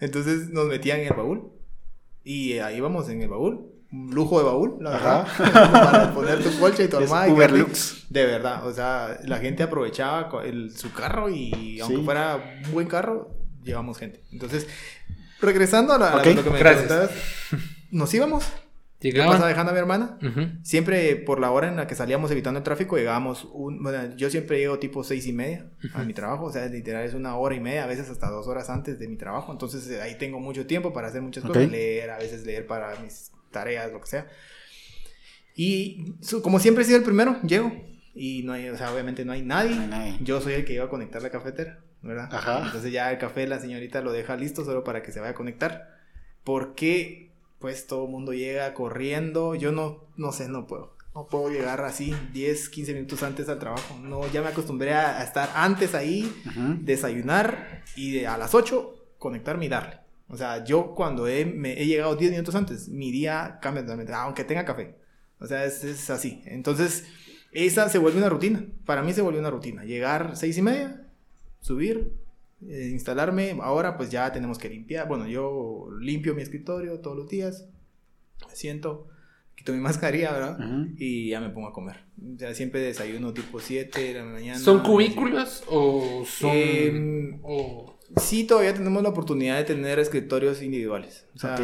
entonces nos metían en el baúl y ahí íbamos en el baúl, lujo de baúl, la verdad, (laughs) para poner tu colcha y tu Es armada. y Uber quedarte- Lux. De verdad, o sea, la gente aprovechaba el- su carro y aunque Sí. fuera un buen carro, llevamos gente. Entonces, regresando a, la, a Ok, lo que me gracias. preguntabas, nos íbamos, yo Llegaban. pasaba dejando a mi hermana. Siempre por la hora en la que salíamos evitando el tráfico, llegábamos, un, bueno, yo siempre llego tipo seis y media a mi trabajo, o sea, literal es una hora y media, a veces hasta dos horas antes de mi trabajo, entonces eh, ahí tengo mucho tiempo para hacer muchas cosas, leer, a veces leer para mis tareas, lo que sea. Y como siempre he sido el primero, llego y no hay, o sea, obviamente no hay nadie, No hay nadie. yo soy el que iba a conectar la cafetera, ¿verdad? Ajá. Entonces ya el café la señorita lo deja listo solo para que se vaya a conectar, porque pues todo el mundo llega corriendo, yo no, no sé, no puedo. No puedo llegar así 10, 15 minutos antes al trabajo. No, ya me acostumbré a, estar antes ahí, desayunar y de- a las 8 conectarme y darle. O sea, yo cuando he, me he llegado 10 minutos antes, mi día cambia totalmente, aunque tenga café. O sea, es, es así. Entonces, esa se vuelve una rutina. Para mí se vuelve una rutina. Llegar 6 y media, subir, eh, instalarme. Ahora pues ya tenemos que limpiar. Bueno, yo limpio mi escritorio todos los días. Me siento, quito mi (laughs) mascarilla, ¿verdad? Ujú. Y ya me pongo a comer. O sea, siempre desayuno tipo 7 de la mañana. ¿Son cubículos o son.? Eh, o- Sí, todavía tenemos la oportunidad de tener escritorios individuales. O sea,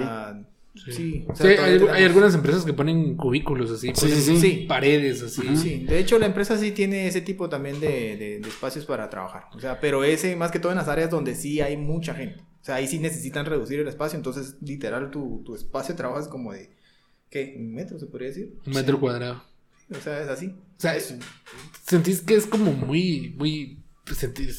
sí. o sea, Sí, hay, algunas empresas que ponen cubículos así. Sí, ponen sí, sí. Paredes así. Sí, de hecho la empresa sí tiene ese tipo también de, de- de espacios para trabajar. O sea, pero ese más que todo en las áreas donde sí hay mucha gente. O sea, ahí sí necesitan reducir el espacio. Entonces, literal, tu, tu espacio de trabajo es como de, ¿qué? ¿Un metro se podría decir? Un metro cuadrado. O sea, es así. O sea, es- sentís que es como muy, muy.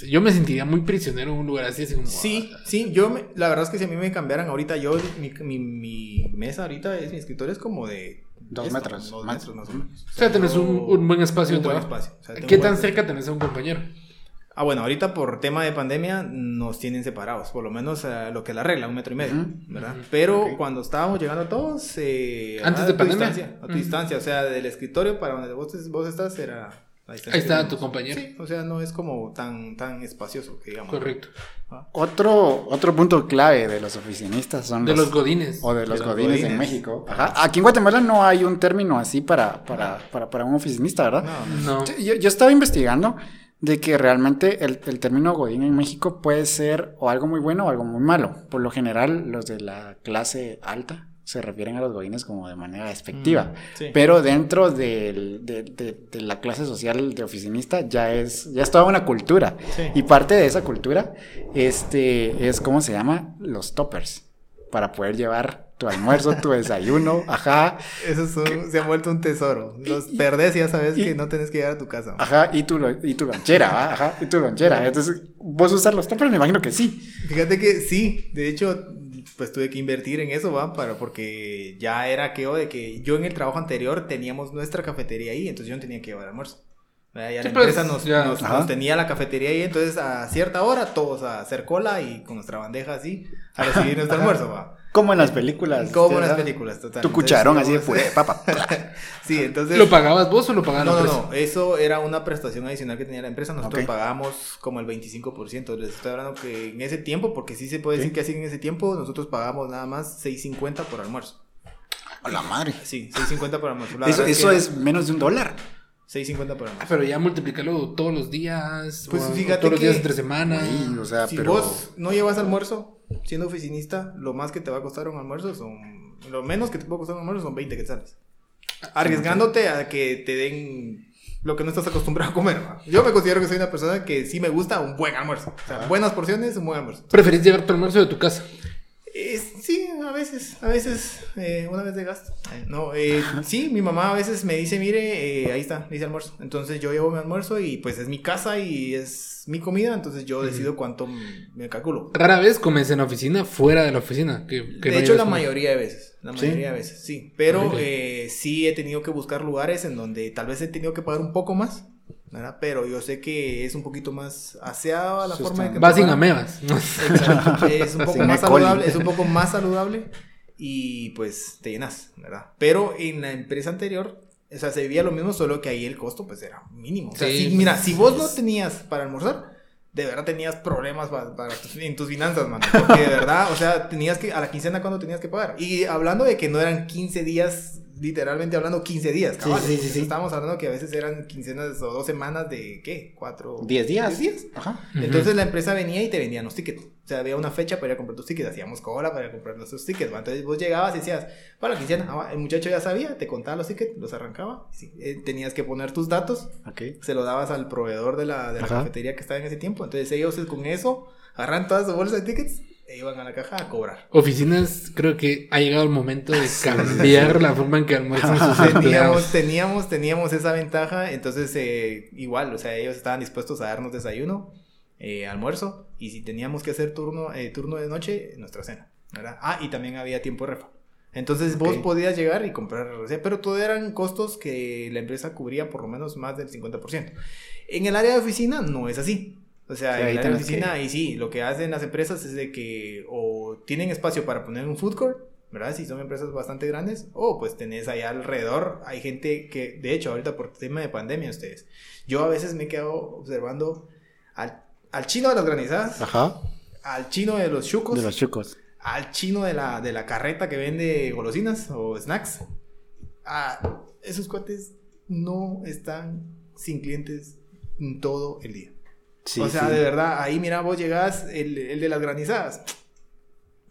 Yo me sentiría muy prisionero en un lugar así, así como. Sí, sí, yo me- la verdad es que si a mí me cambiaran ahorita, yo, mi, mi, mi mesa ahorita, es, mi escritorio es como de... Dos esto, metros, Dos más. metros más o menos. O sea, tenés un, un buen espacio un de buen trabajo. espacio. O sea, tengo ¿Qué tan buen- cerca tenés a un compañero? Ah, bueno, ahorita por tema de pandemia nos tienen separados, por lo menos eh, lo que es la regla, un metro y medio. ¿verdad? Pero cuando estábamos llegando todos, eh, Antes a de tu pandemia. distancia, a tu distancia, o sea, del escritorio para donde vos, vos estás era Ahí está tu compañero. Sí, o sea, no es como tan, tan espacioso, que digamos. Correcto. Ah. Otro, otro punto clave de los oficinistas son De los godines. O de los, De los godines, en godines. México. Ajá. Aquí en Guatemala no hay un término así para, para, para, para un oficinista, ¿verdad? No, no. No. Yo, yo estaba investigando de que realmente el, el término godín en México puede ser o algo muy bueno o algo muy malo. Por lo general, los de la clase alta se refieren a los godines como de manera despectiva. Mm, sí. Pero dentro del- de, de- de la clase social de oficinista ya es, ya es toda una cultura. Sí. Y parte de esa cultura este, es, ¿cómo se llama? Los toppers. Para poder llevar tu almuerzo, tu desayuno, (laughs) ajá. Eso es un- se ha vuelto un tesoro. Los perdés y ya sabes y- que no tenés que llegar a tu casa. Ajá, y tu, y tu lonchera, ¿va? Ajá, y tu lonchera. Entonces, ¿vos usas los toppers? Me imagino que sí. Fíjate que sí, de hecho, pues tuve que invertir en eso, ¿va? Para, porque ya era que de que yo en el trabajo anterior teníamos nuestra cafetería ahí, entonces yo no tenía que llevar almuerzo. ¿verdad? Ya Sí, la pues, empresa nos, ya. nos- nos tenía la cafetería ahí, entonces a cierta hora todos a hacer cola y con nuestra bandeja así a recibir nuestro almuerzo, ¿va? Como en las películas. Como en las películas, total. Tu Entonces, cucharón así de puré, papa. (laughs) Sí, entonces... ¿Lo pagabas vos o lo pagaba la No, no, empresa? no, eso era una prestación adicional que tenía la empresa. Nosotros Ok. pagábamos como el 25%. Les estoy hablando que en ese tiempo, porque sí se puede decir que así en ese tiempo, nosotros pagábamos nada más 6.50 por almuerzo. A la madre. Sí, 6.50 por almuerzo. La Eso, que es menos de un dólar. 6.50 por Ah, pero ya multiplicarlo todos los días. Pues o- o fíjate todos los días entre semana. Sí, o sea, si pero. vos no llevas almuerzo, siendo oficinista, lo más que te va a costar un almuerzo son. Lo menos que te puede costar un almuerzo son 20 quetzales. Arriesgándote a que te den lo que no estás acostumbrado a comer. Yo me considero que soy una persona que sí me gusta un buen almuerzo. O sea, buenas porciones, un buen almuerzo. ¿Preferís llevar tu almuerzo de tu casa? Eh, sí, a veces, a veces, eh, una vez de gasto. Eh, no, eh, sí, mi mamá a veces me dice, mire, eh, ahí está, dice almuerzo. Entonces yo llevo mi almuerzo y pues es mi casa y es mi comida, entonces yo decido cuánto me calculo. Rara vez comes en la oficina, fuera de la oficina. Que, que de no hecho, la mayoría de veces, la ¿Sí? mayoría de veces, sí. Pero Ok. eh, sí he tenido que buscar lugares en donde tal vez he tenido que pagar un poco más, ¿verdad? Pero yo sé que es un poquito más aseado a la forma de que Vas sin amebas. (laughs) Exacto. Es un poco Sin más E. saludable, es un poco más saludable y pues te llenas, ¿verdad? Pero en la empresa anterior, o sea, se vivía lo mismo, solo que ahí el costo pues era mínimo. O sea, Sí. si- mira, si vos no tenías para almorzar, de verdad tenías problemas pa- para, tus- en tus finanzas, mano. Porque de verdad, o sea, tenías que, a la quincena cuando tenías que pagar. Y hablando de que no eran 15 días, literalmente hablando 15 días, cabal. sí, sí, sí. Estábamos hablando que a veces eran quincenas o dos semanas de, ¿qué? Cuatro... 10 días. ¿Diez días? Ajá. Entonces la empresa venía y te vendían los tickets. O sea, había una fecha para ir a comprar tus tickets. Hacíamos cola para ir a comprar nuestros tickets. ¿va? Entonces vos llegabas y decías, para la quincena. El muchacho ya sabía, te contaba los tickets, los arrancaba. Sí, eh, tenías que poner tus datos, Ok. se lo dabas al proveedor de la, de la Ajá. cafetería que estaba en ese tiempo. Entonces ellos con eso agarran toda su bolsa de tickets e iban a la caja a cobrar. Oficinas, creo que ha llegado el momento de (laughs) cambiar la forma en que almuerzan sus Teníamos, teníamos, teníamos esa ventaja, entonces eh, igual, o sea, ellos estaban dispuestos a darnos desayuno, eh, almuerzo, y si teníamos que hacer turno, eh, turno de noche, nuestra cena, ¿verdad? Ah, y también había tiempo de refa. Entonces vos podías llegar y comprar, o sea, pero todo eran costos que la empresa cubría por lo menos más del 50%. En el área de oficina no es así. O sea, Sí, en tenés oficina, que- ahí sí, lo que hacen las empresas es de que o tienen espacio para poner un food court, ¿verdad? Si son empresas bastante grandes, o pues tenés allá alrededor, hay gente que, de hecho, ahorita por tema de pandemia ustedes, yo a veces me he quedado observando al, al chino de las granizadas, Ajá. al chino de los chucos, De los chucos. al chino de la, de la carreta que vende golosinas o snacks. A esos cuates no están sin clientes en todo el día. Sí, o sea, sí. de verdad, ahí mira, vos llegás, el, el de las granizadas.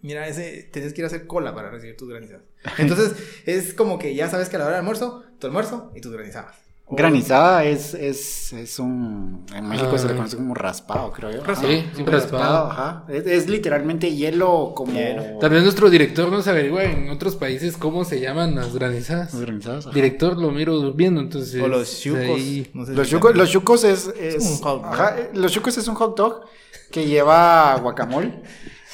Mira, ese, tenés que ir a hacer cola para recibir tus granizadas. (laughs) Entonces, es como que ya sabes que a la hora del almuerzo, tu almuerzo y tus granizadas. Granizada es, es, es un... En México se le Ah. conoce como raspado, creo yo. Raspado. Sí, raspado. Ajá. Es, es literalmente hielo como... Hielo. Tal vez nuestro director nos averigua en otros países cómo se llaman las granizadas. Los granizados, ajá. Director lo miro durmiendo, entonces. O los chucos. ahí- no sé Los chucos, los chucos es, es- un hot dog. ajá, los chucos es un hot dog que lleva guacamole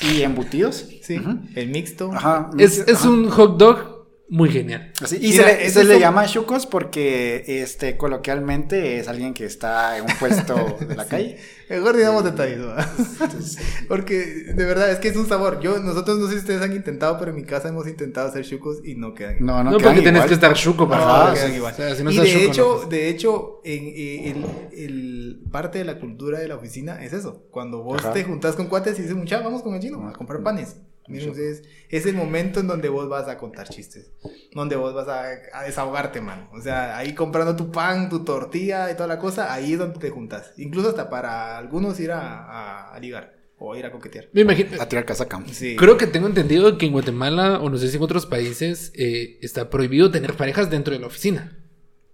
y embutidos. Sí, el mixto. Ajá. Es, es ajá. un hot dog muy genial. Así, y Mira, se le, ese se le un- llama chucos porque este coloquialmente es alguien que está en un puesto de la (laughs) calle. Mejor digamos detalles, ¿verdad? (laughs) Porque de verdad es que es un sabor. Yo, nosotros no sé si ustedes han intentado, pero en mi casa hemos intentado hacer chucos y no quedan. igual. No, no, No, quedan porque tenés igual. que estar chuco para No, no quedan igual. O sea, si no y estás de chuco, hecho, no. de hecho, en, eh, el, el- parte de la cultura de la oficina es eso. Cuando vos Ajá. te juntás con cuates y dices, mucha, vamos con el chino a comprar panes. Ustedes, es el momento en donde vos vas a contar chistes, donde vos vas a, a desahogarte, man. O sea, ahí comprando tu pan, tu tortilla y toda la cosa, ahí es donde te juntas. Incluso hasta para algunos ir a, a- a ligar o ir a coquetear. Me imagino. A tirar casaca. Sí. Creo que tengo entendido que en Guatemala, o no sé si en otros países, eh, está prohibido tener parejas dentro de la oficina.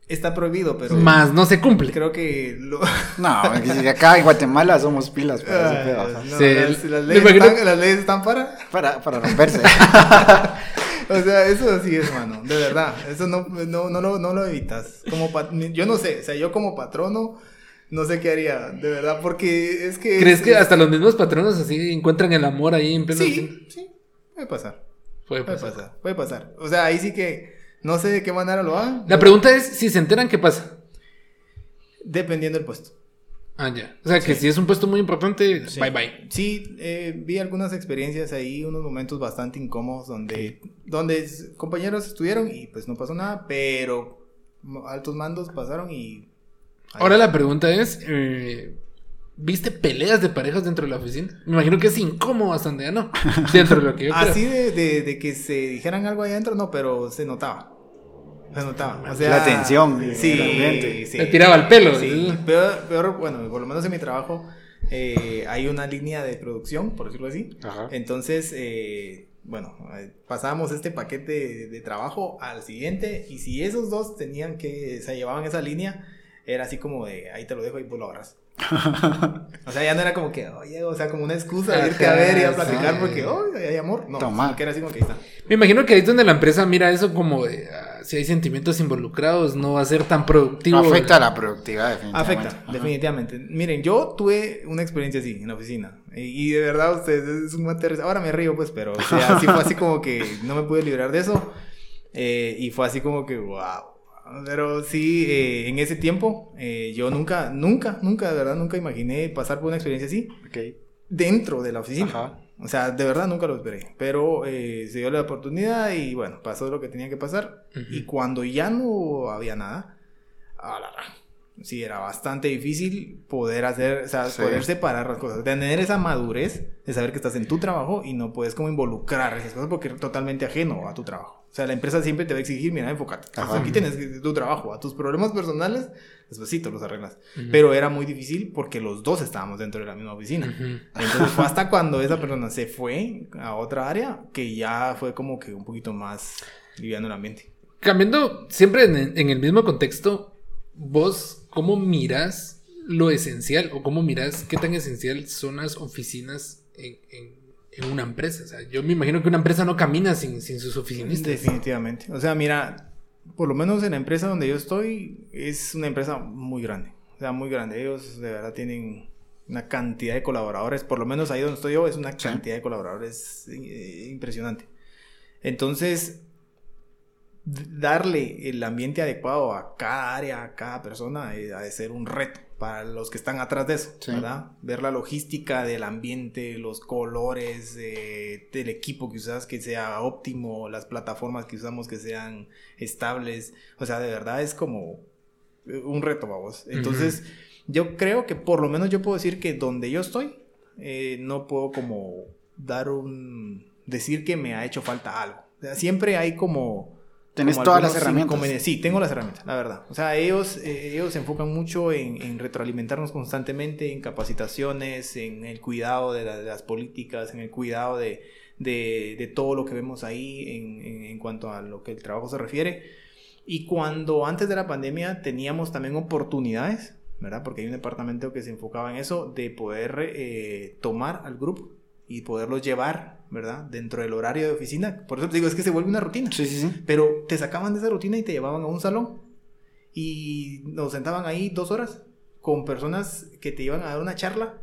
Está prohibido, pero Más no se cumple. creo que lo... (laughs) No, que acá en Guatemala somos pilas para ese pedo. Ah, no, Sí, las, las leyes imagino- están, las leyes están para... para, para romperse. (laughs) O sea, eso sí es, mano. De verdad. Eso no, no, no, lo, no lo evitas. Como yo no sé. O sea, yo como patrono no sé qué haría. De verdad. Porque es que... ¿Crees es- que hasta los mismos patronos así encuentran el amor ahí en pleno? Sí, sí. Puede pasar. Puede Puede pasar. pasar. Puede pasar. O sea, ahí sí que... No sé de qué manera lo hagan. La pregunta es, si se enteran, ¿qué pasa? Dependiendo del puesto. Ah, ya. O sea, que si es un puesto muy importante, Sí. bye bye. Sí, eh, vi algunas experiencias ahí, unos momentos bastante incómodos donde, donde compañeros estuvieron y pues no pasó nada, pero altos mandos pasaron y... Ahora la pregunta es, eh, ¿viste peleas de parejas dentro de la oficina? Me imagino que es incómodo hasta donde ya no. (laughs) Dentro de lo que yo creo. Así de, de- de que se dijeran algo ahí adentro, no, pero se notaba. Se notaba. O sea, La tensión, Sí, realmente. sí. Le tiraba el pelo. Sí, peor, peor, bueno, por lo menos en mi trabajo, eh, hay una línea de producción, por decirlo así. Ajá. Entonces, eh, bueno, eh, pasábamos este paquete de, de trabajo al siguiente y si esos dos tenían que, se llevaban esa línea, era así como de, ahí te lo dejo y vos lo agarras. (laughs) O sea, ya no era como que, oye, o sea, como una excusa de irte a ver y a platicar sí. porque, oye, hay amor. No, Toma. que era así como que ahí está. Me imagino que ahí es donde la empresa mira eso como de, ah, si hay sentimientos involucrados, no va a ser tan productivo. Afecta a la productividad, definitivamente. Afecta, Ajá. definitivamente. Miren, yo tuve una experiencia así en la oficina. Y, y de verdad, ustedes, es un aterriz- Ahora me río, pues, pero o sea, sí fue así como que no me pude librar de eso. Eh, y fue así como que, wow. Pero sí, eh, en ese tiempo, eh, yo nunca, nunca, nunca, de verdad, nunca imaginé pasar por una experiencia así Ok. dentro de la oficina. Ajá. O sea, de verdad nunca lo esperé. Pero eh, se dio la oportunidad y bueno, pasó lo que tenía que pasar. Y cuando ya no había nada, a la sí, era bastante difícil poder hacer, o sea, Sí. poder separar las cosas. Tener esa madurez de saber que estás en tu trabajo y no puedes como involucrar esas cosas porque es totalmente ajeno a tu trabajo. O sea, la empresa siempre te va a exigir, mira, enfócate. Ajá. Aquí tienes tu trabajo, a tus problemas personales, despacito los arreglas. Ujú. Pero era muy difícil porque los dos estábamos dentro de la misma oficina. Ujú. Entonces fue (laughs) hasta cuando esa persona se fue a otra área que ya fue como que un poquito más liviano el ambiente. Cambiando siempre en, en el mismo contexto, vos, ¿cómo miras lo esencial o cómo miras qué tan esencial son las oficinas en, en- en una empresa? O sea, yo me imagino que una empresa no camina sin, sin sus oficinistas. Definitivamente. O sea, mira, por lo menos en la empresa donde yo estoy, es una empresa muy grande. O sea, muy grande. Ellos de verdad tienen una cantidad de colaboradores. Por lo menos ahí donde estoy yo, es una cantidad de colaboradores eh, impresionante. Entonces, darle el ambiente adecuado a cada área, a cada persona, eh, ha de ser un reto para los que están atrás de eso, Sí. ¿verdad? Ver la logística del ambiente, los colores eh, del equipo que usas que sea óptimo, las plataformas que usamos que sean estables, o sea, de verdad es como eh, un reto, vamos. Entonces, yo creo que por lo menos yo puedo decir que donde yo estoy, eh, no puedo como dar un... decir que me ha hecho falta algo. O sea, siempre hay como... Tenés como todas las herramientas. Sí, tengo las herramientas, la verdad. O sea, ellos, eh, ellos se enfocan mucho en, en retroalimentarnos constantemente, en capacitaciones, en el cuidado de, la- de las políticas, en el cuidado de, de- de todo lo que vemos ahí en, en- en cuanto a lo que el trabajo se refiere. Y cuando antes de la pandemia teníamos también oportunidades, ¿verdad? Porque hay un departamento que se enfocaba en eso, de poder eh, tomar al grupo y poderlos llevar, ¿verdad? Dentro del horario de oficina. Por eso te digo, es que se vuelve una rutina. Sí, sí, sí. Pero te sacaban de esa rutina y te llevaban a un salón. Y nos sentaban ahí dos horas con personas que te iban a dar una charla.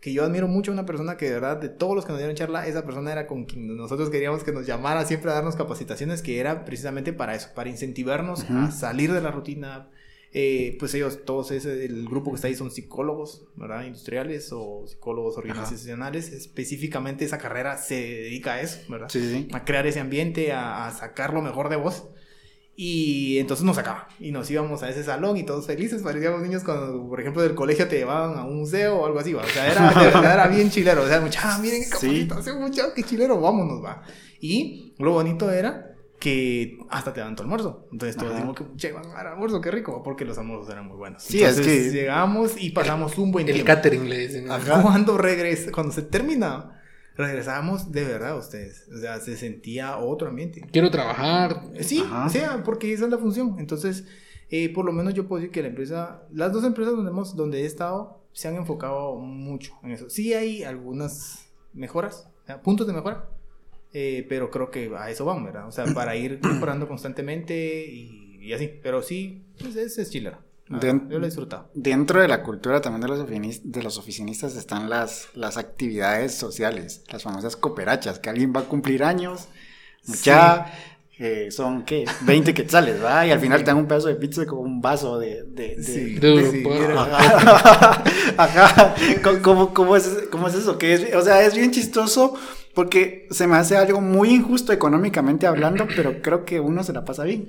Que yo admiro mucho a una persona que de verdad, de todos los que nos dieron charla, esa persona era con quien nosotros queríamos que nos llamara siempre a darnos capacitaciones, que era precisamente para eso, para incentivarnos Ujú. a salir de la rutina. Eh, pues ellos, todos ese, el grupo que está ahí son psicólogos, ¿verdad? Industriales o psicólogos organizacionales. Específicamente esa carrera se dedica a eso, ¿verdad? Sí, sí, sí. a crear ese ambiente, a, a sacar lo mejor de vos. Y entonces nos sacaba. Y nos íbamos a ese salón y todos felices. Parecíamos niños cuando, por ejemplo, del colegio te llevaban a un museo o algo así, ¿va? O sea, era, verdad era bien chilero. O sea, mucha, ah, miren qué Sí. capacitación, mucha, qué chilero, vámonos, va. Y lo bonito era que hasta te daban tu almuerzo. Entonces todos decimos que che, van a dar almuerzo, qué rico, porque los almuerzos eran muy buenos. Sí, es que- llegamos y pasamos un buen El tiempo. catering le dicen. Ajá. Cuando regresa, cuando se terminaba, regresábamos de verdad ustedes. O sea, se sentía otro ambiente. Quiero trabajar. Sí, Ajá. o sea, porque esa es la función. Entonces, eh, por lo menos yo puedo decir que la empresa, las dos empresas donde, hemos, donde he estado, se han enfocado mucho en eso. Sí hay algunas mejoras, puntos de mejora, eh, pero creo que a eso van, ¿verdad? O sea, para ir (clears throat) mejorando constantemente y, y así. Pero sí, pues es, es Den- verdad, Yo lo he disfrutado. Dentro de la cultura también de los, ofinis- de los oficinistas están las, las actividades sociales, las famosas cooperachas, que alguien va a cumplir años, mucha, eh, son, ¿qué? 20 quetzales, ¿va? Y al final te dan un pedazo de pizza con un vaso de... de, de- Sí, de Europa. (laughs) sí. Ajá, Ajá. ¿Cómo- ¿Cómo, cómo es, ¿Cómo es eso? Que es, o sea, es bien chistoso porque se me hace algo muy injusto económicamente hablando, pero creo que uno se la pasa bien.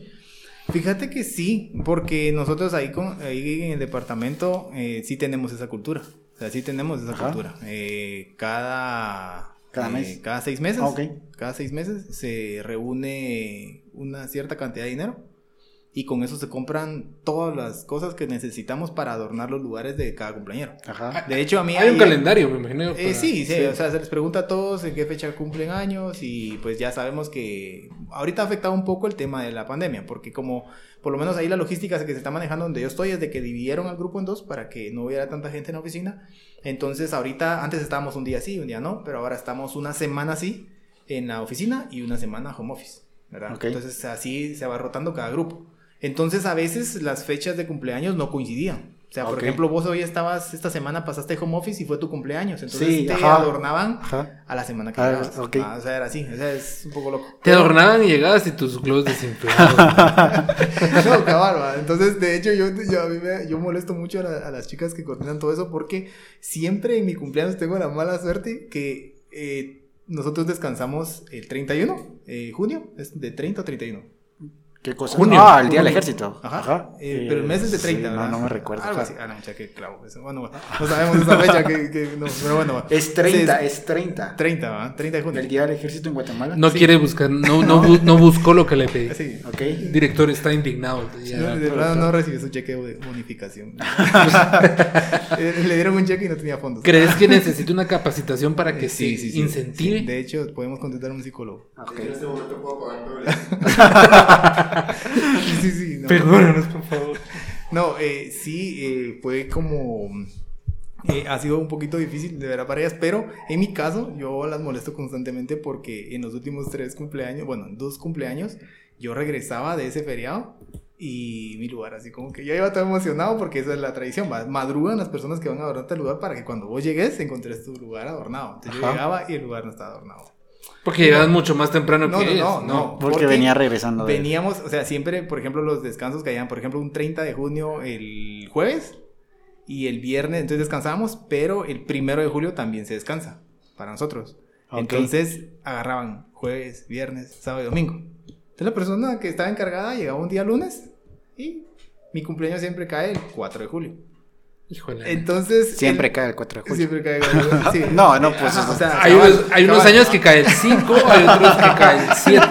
Fíjate que sí, porque nosotros ahí, con, ahí en el departamento eh, sí tenemos esa cultura. O sea, sí tenemos esa Ajá. cultura. Eh, cada, Cada eh, mes. Cada seis meses. Ah. Cada seis meses se reúne una cierta cantidad de dinero y con eso se compran todas las cosas que necesitamos para adornar los lugares de cada cumpleañero. Ajá. De hecho, a mí Hay un calendario, me imagino. eh, sí, sí, o sea, se les pregunta a todos en qué fecha cumplen años y pues ya sabemos que ahorita ha afectado un poco el tema de la pandemia, porque como por lo menos ahí la logística que se está manejando donde yo estoy es de que dividieron al grupo en dos para que no hubiera tanta gente en la oficina. Entonces ahorita, antes estábamos un día sí, un día no, pero ahora estamos una semana sí en la oficina y una semana home office, ¿verdad? Entonces así se va rotando cada grupo. Entonces a veces las fechas de cumpleaños no coincidían. O sea, por ejemplo, vos hoy estabas, esta semana pasaste home office y fue tu cumpleaños. Entonces Sí, te ajá. adornaban Ajá. a la semana que Ah, llegabas. ok. Ah, o sea, era así. O sea, es un poco loco. Te adornaban y llegabas y tus globos desinflados. (laughs) no, cabal. Entonces, de hecho, yo, yo, a mí me- yo molesto mucho a, la- a las chicas que coordinan todo eso porque siempre en mi cumpleaños tengo la mala suerte que eh, nosotros descansamos el 31 de junio, es de 30 a 31. ¿Qué cosa? Junio. Ah, el día del ejército. Ajá. Eh, pero el mes es de 30, sí, ¿verdad? No, no me recuerdo. Algo ajá. así. Ah, no, mucha, que clavo. eso. Bueno, no sabemos esa fecha que, que no, pero bueno. va. Es 30, Sí, es 30. 30, ¿va? 30 de junio. El día del ejército en Guatemala. No quiere buscar, no, no, bu- no buscó lo que le pedí. Sí. Ok. El director está indignado. ya. No, de verdad no recibió su cheque de bonificación. (laughs) Eh, Le dieron un cheque y no tenía fondos. ¿Crees que necesita una capacitación para que Sí, se sí, sí. incentive? Sí, De hecho, podemos contratar a un psicólogo. Ok. En este momento puedo pagar todo el... (laughs) (laughs) Sí, sí. No, Perdónanos, por favor. No, eh, sí, eh, fue como... eh, ha sido un poquito difícil de ver para ellas, pero en mi caso yo las molesto constantemente porque en los últimos tres cumpleaños, bueno, dos cumpleaños, yo regresaba de ese feriado y mi lugar así como que yo iba todo emocionado porque esa es la tradición, madrugan las personas que van a adornarte el lugar para que cuando vos llegues encontres tu lugar adornado. Entonces yo Ajá. llegaba y el lugar no estaba adornado. Porque llegas mucho más temprano No, que no, ellos, no, ¿no? no. Porque Porque venía regresando. de- Veníamos, o sea, siempre, por ejemplo, los descansos caían, por ejemplo, un 30 de junio el jueves y el viernes, entonces descansábamos, pero el primero de julio también se descansa para nosotros. Ok. Entonces agarraban jueves, viernes, sábado y domingo. Entonces la persona que estaba encargada llegaba un día lunes y mi cumpleaños siempre cae el 4 de julio. Híjole. Entonces... Siempre el- cae el 4 de julio. Siempre cae el 4 de julio. sí. (laughs) No, no, pues, Ajá, o sea, hay cabal, unos, hay unos años que cae el 5, hay otros que cae el 7.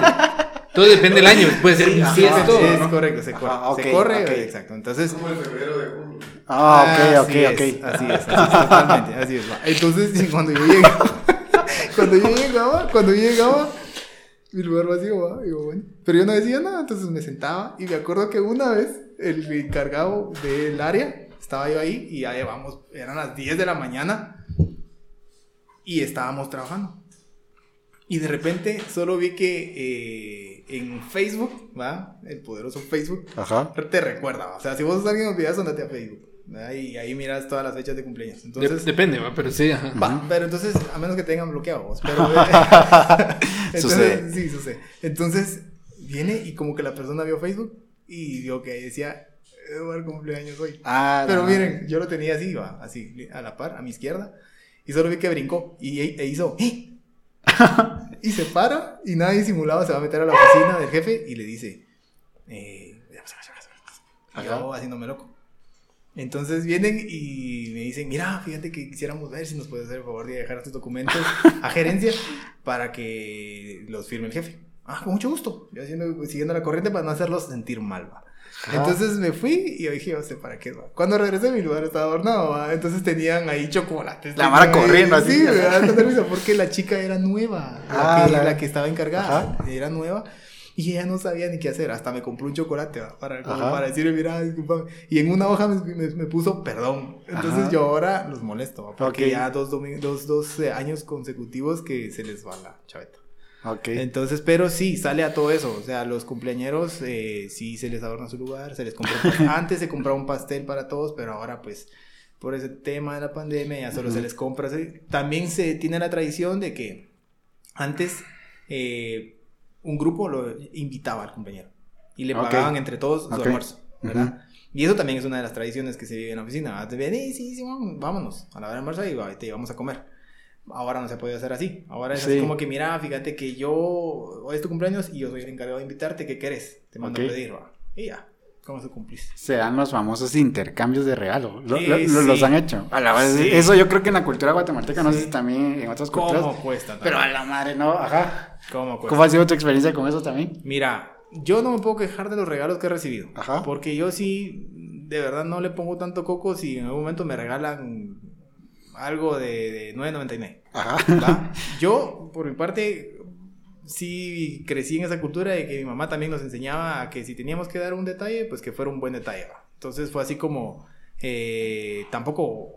Todo depende del año. Puede ser Sí, un ajá, Sí, siesto. es, ¿no? correcto, se corre. Ajá, ok, se corre, ok. exacto. Entonces, Como el febrero de junio. Ah, ok, ok, así ok. es, así es, así es, totalmente, así es. va. Entonces, sí, cuando yo llegaba, (laughs) cuando yo llegaba, cuando yo llegaba, mi lugar vacío, va, digo, bueno. Pero yo no decía nada, entonces me sentaba y me acuerdo que una vez el encargado del área estaba yo ahí y ya llevamos, eran las 10 de la mañana y estábamos trabajando. Y de repente solo vi que eh, en Facebook, ¿va? El poderoso Facebook, Ajá. te recuerda, ¿va? o sea, si vos usas alguien olvidas, andate a Facebook. ¿verdad? Y ahí miras todas las fechas de cumpleaños. De- Entonces, depende, ¿va? pero sí. Ajá. va, pero entonces, a menos que tengan bloqueado vos, pero... (laughs) entonces, Sucede. Sí, sucede. Entonces, viene y como que la persona vio Facebook y vio que decía, Eduardo cumpleaños hoy. Ah, Pero no. miren, yo lo tenía así, va, así, a la par, a mi izquierda. Y solo vi que brincó y e, e hizo... "¡Eh!". (laughs) y se para y nadie simulado se va a meter a la oficina del jefe y le dice... Eh, y yo haciéndome loco. Entonces vienen y me dicen, mira, fíjate que quisiéramos ver si nos puedes hacer el favor de dejar tus documentos (laughs) a gerencia para que los firme el jefe. Ah, con mucho gusto. Yo haciendo, siguiendo la corriente para no hacerlos sentir mal, va. Ajá. Entonces me fui y yo dije, no sé para qué. Cuando regresé mi lugar estaba adornado. Entonces tenían ahí chocolates. La mara ahí- corriendo así. Sí, me da tanta risa porque la chica era nueva. La, Ah, que, la- la que estaba encargada Ajá. era nueva. Y ella no sabía ni qué hacer. Hasta me compró un chocolate ¿va? para, como para decirme, mira, discúlpame. Y en una hoja me, me- me puso perdón. Entonces Ajá. yo ahora los molesto. ¿va? Porque Ok. ya dos, dos, dos eh, años consecutivos que se les va la chaveta. Ok. Entonces, pero sí, sale a todo eso. O sea, los cumpleañeros eh, sí se les adorna su lugar, se les compra. un pastel. (laughs) Antes se compraba un pastel para todos, pero ahora, pues, por ese tema de la pandemia, ya solo se les compra. También se tiene la tradición de que antes eh, un grupo lo invitaba al cumpleañero y le pagaban entre todos su almuerzo, ¿verdad? Y eso también es una de las tradiciones que se vive en la oficina. ¿verdad? Te ven, "Eh, sí, sí, vámonos a la hora de almuerzo y te llevamos a comer. Ahora no se puede hacer así. Ahora es así como que, mira, fíjate que yo, hoy es tu cumpleaños y yo soy el encargado de invitarte, ¿qué querés? Te mando a pedir, va. Y ya, ¿cómo se cumplís? Se dan los famosos intercambios de regalo. Lo- Sí, lo- lo- Los han hecho. A la vez, Sí. Eso yo creo que en la cultura guatemalteca, no sé si también en otras culturas. ¿Cómo cuesta? Pero a la madre, no. Ajá. ¿Cómo cuesta? ¿Cómo ha sido tu experiencia con eso también? Mira, yo no me puedo quejar de los regalos que he recibido. Ajá. Porque yo sí, de verdad, no le pongo tanto coco si en algún momento me regalan algo de, de 9.99. Ajá. (laughs) Yo, por mi parte, sí crecí en esa cultura de que mi mamá también nos enseñaba a que si teníamos que dar un detalle, pues que fuera un buen detalle. ¿va? Entonces fue así como, eh, tampoco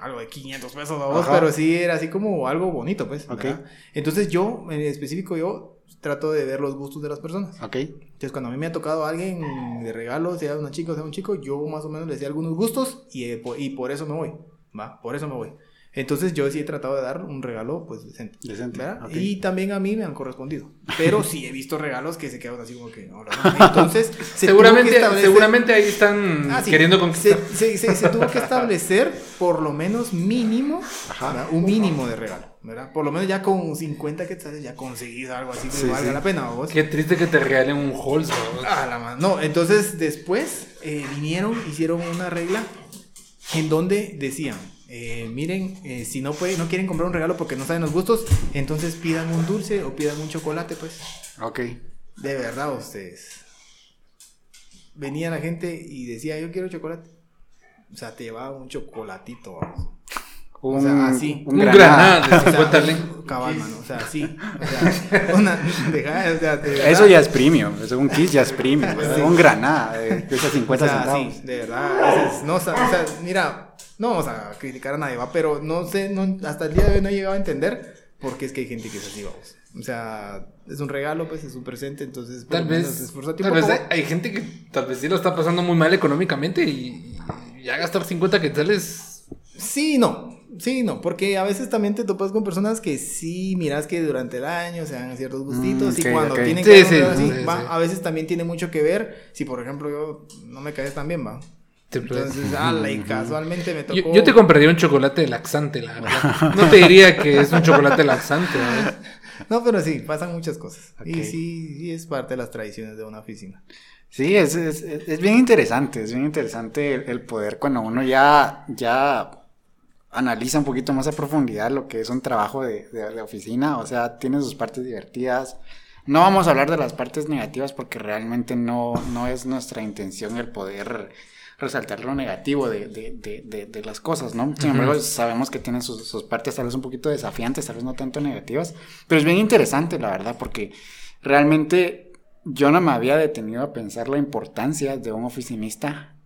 algo de 500 pesos a vos, pero sí era así como algo bonito, pues. Ok. ¿verdad? Entonces yo, en específico, yo trato de ver los gustos de las personas. Ok. Entonces, cuando a mí me ha tocado a alguien de regalo, sea una chica o sea un chico, yo más o menos le decía algunos gustos y, eh, y por eso me voy. ¿Va? Por eso me voy. Entonces, yo sí he tratado de dar un regalo, pues, decente. Decente, ¿verdad? ok. Y también a mí me han correspondido. Pero sí he visto regalos que se quedan así como que... "Hola, no". Entonces, se Seguramente, establecer- seguramente ahí están Ah, sí. queriendo conquistar. se, se- se tuvo que establecer por lo menos mínimo, un mínimo de regalo, ¿verdad? Por lo menos ya con 50 quetzales ya conseguís algo así que Sí, valga sí. la pena, ¿vos? Qué triste que te regalen un Halls, ¿no? Ah, la No, entonces después eh, vinieron, hicieron una regla en donde decían, eh, miren, eh, si no puede, no quieren comprar un regalo porque no saben los gustos, entonces pidan un dulce o pidan un chocolate, pues. Ok. De verdad, ustedes. Venía la gente y decía, yo quiero chocolate. O sea, te llevaba un chocolatito. vamos. Un, O sea, así. Un granada de O sea, 50. Cabal, mano. O sea, sí. O sea, una, deja- o sea, de. Eso ya es premium. Eso un kiss ya es premium. Sí. Un granada de de esos 50 o sea, centavos. sí, de verdad. no, o sea, o sea, mira, no vamos a criticar a nadie, va, pero no sé, no, hasta el día de hoy no he llegado a entender por qué es que hay gente que es así, vamos. O sea, es un regalo, pues es un presente, entonces Tal vez, un tal vez hay, hay gente que tal vez sí lo está pasando muy mal económicamente y, y ya gastar 50 quetzales. Sí, no. Sí, no, porque a veces también te topas con personas que sí miras que durante el año se dan ciertos gustitos Mm, y ok, cuando tienen Sí, que sí, dar así, sí, va, sí. a veces también tiene mucho que ver si por ejemplo yo no me caes tan bien, va. Entonces, ala, y casualmente me tocó Yo, yo te compraría un chocolate laxante, la verdad. (laughs) No te diría que es un chocolate laxante, ¿verdad? (laughs) No, pero sí, pasan muchas cosas. Ok. Y sí, sí es parte de las tradiciones de una oficina. Sí, es, es, es- es bien interesante, es bien interesante el, el poder cuando uno ya, ya analiza un poquito más a profundidad lo que es un trabajo de, de- de oficina, o sea, tiene sus partes divertidas. No vamos a hablar de las partes negativas porque realmente no, no es nuestra intención el poder resaltar lo negativo de, de- las cosas, ¿no? Sin embargo, sabemos que tienen sus, sus partes tal vez un poquito desafiantes, tal vez no tanto negativas, pero es bien interesante, la verdad, porque realmente yo no me había detenido a pensar la importancia de un oficinista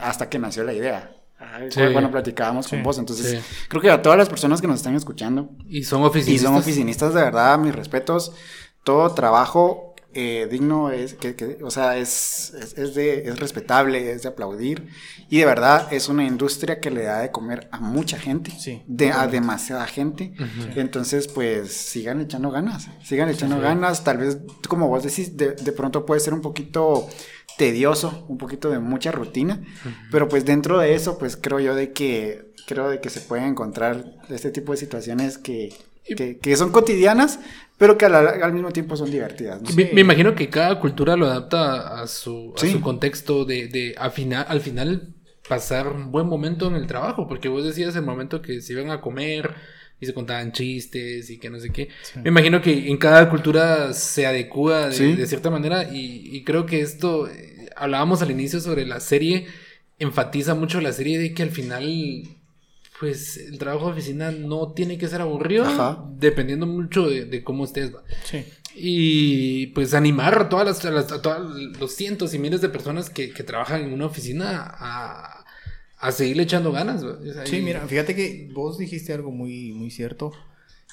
hasta que nació la idea. Ay, Sí. Bueno, platicábamos con Sí, vos, entonces sí. creo que a todas las personas que nos están escuchando Y son y oficinistas. son oficinistas de verdad, mis respetos, todo trabajo eh, digno es, que, que, o sea, es, es, es de, es respetable, es de aplaudir y de verdad es una industria que le da de comer a mucha gente, Sí, de, a demasiada gente. Ujú. Entonces, pues sigan echando ganas, sigan echando ganas. Tal vez, como vos decís, de, de pronto puede ser un poquito tedioso, un poquito de mucha rutina, pero pues dentro de eso, pues creo yo de que creo de que se pueden encontrar este tipo de situaciones que, que, que son cotidianas, pero que a la- al mismo tiempo son divertidas. ¿no? Me, me imagino que cada cultura lo adapta a su, a Sí. su contexto de, de a fina- al final pasar un buen momento en el trabajo, porque vos decías el momento que se iban a comer y se contaban chistes y que no sé qué. Me imagino que en cada cultura se adecua de, Sí. de cierta manera y, y creo que esto, eh, hablábamos al inicio sobre la serie, enfatiza mucho la serie de que al final pues el trabajo de oficina no tiene que ser aburrido, Ajá. dependiendo mucho de, de cómo estés. Sí. Y pues animar a todas las, a las- a todos los cientos y miles de personas que, que trabajan en una oficina a, a seguirle echando ganas. sea, Sí, mira, fíjate que vos dijiste algo muy, muy cierto.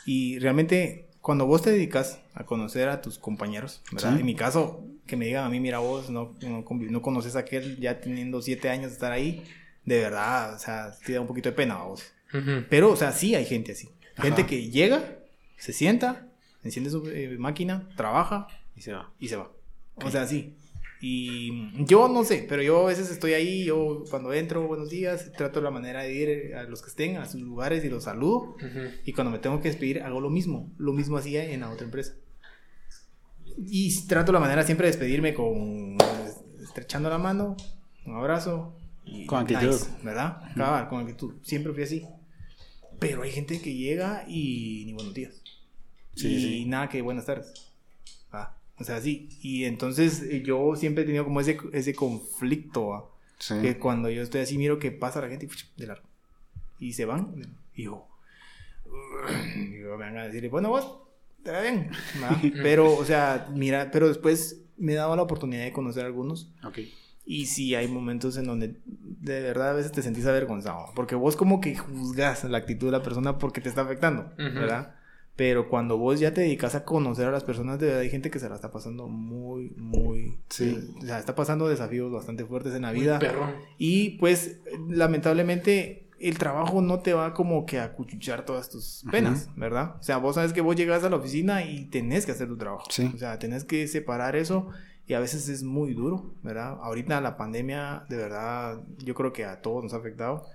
Y realmente, cuando vos te dedicas a conocer a tus compañeros, ¿verdad? Sí. En mi caso, que me digan a mí, mira, vos no, no, no conoces a aquel ya teniendo siete años de estar ahí, de verdad, o sea, te da un poquito de pena a vos. Ujú. Pero, o sea, sí hay gente así. Gente Ajá. que llega, se sienta, enciende su eh, máquina, trabaja Y se va. y se va. O sea, sí. Y yo no sé, pero yo a veces estoy ahí, yo cuando entro, buenos días, trato la manera de ir a los que estén a sus lugares y los saludo. Ujú. Y cuando me tengo que despedir, hago lo mismo. Lo mismo hacía en la otra empresa. Y trato la manera siempre de despedirme con estrechando la mano, un abrazo. Y Con actitud. ¿Verdad? Cabal, con actitud. Siempre fui así. Pero hay gente que llega y ni buenos días. Sí, y sí. nada que buenas tardes. Ah. O sea, sí. Y entonces eh, yo siempre he tenido como ese, ese conflicto. Sí. que cuando yo estoy así miro que pasa la gente y, de largo. Y se van. Y yo, y yo me van a decir, bueno, vos, te va bien. (laughs) Pero, o sea, mira, pero después me he dado la oportunidad de conocer a algunos. Ok. Y sí hay momentos en donde de verdad a veces te sentís avergonzado. Porque vos como que juzgas la actitud de la persona porque te está afectando, Ujú. ¿verdad? Pero cuando vos ya te dedicas a conocer a las personas, de verdad hay gente que se la está pasando muy, muy... Sí. O sea, está pasando desafíos bastante fuertes en la Muy vida. perrón. Y pues, lamentablemente, el trabajo no te va como que a cuchuchar todas tus penas, ¿verdad? O sea, vos sabes que vos llegas a la oficina y tenés que hacer tu trabajo. Sí. O sea, tenés que separar eso y a veces es muy duro, ¿verdad? Ahorita la pandemia, de verdad, yo creo que a todos nos ha afectado.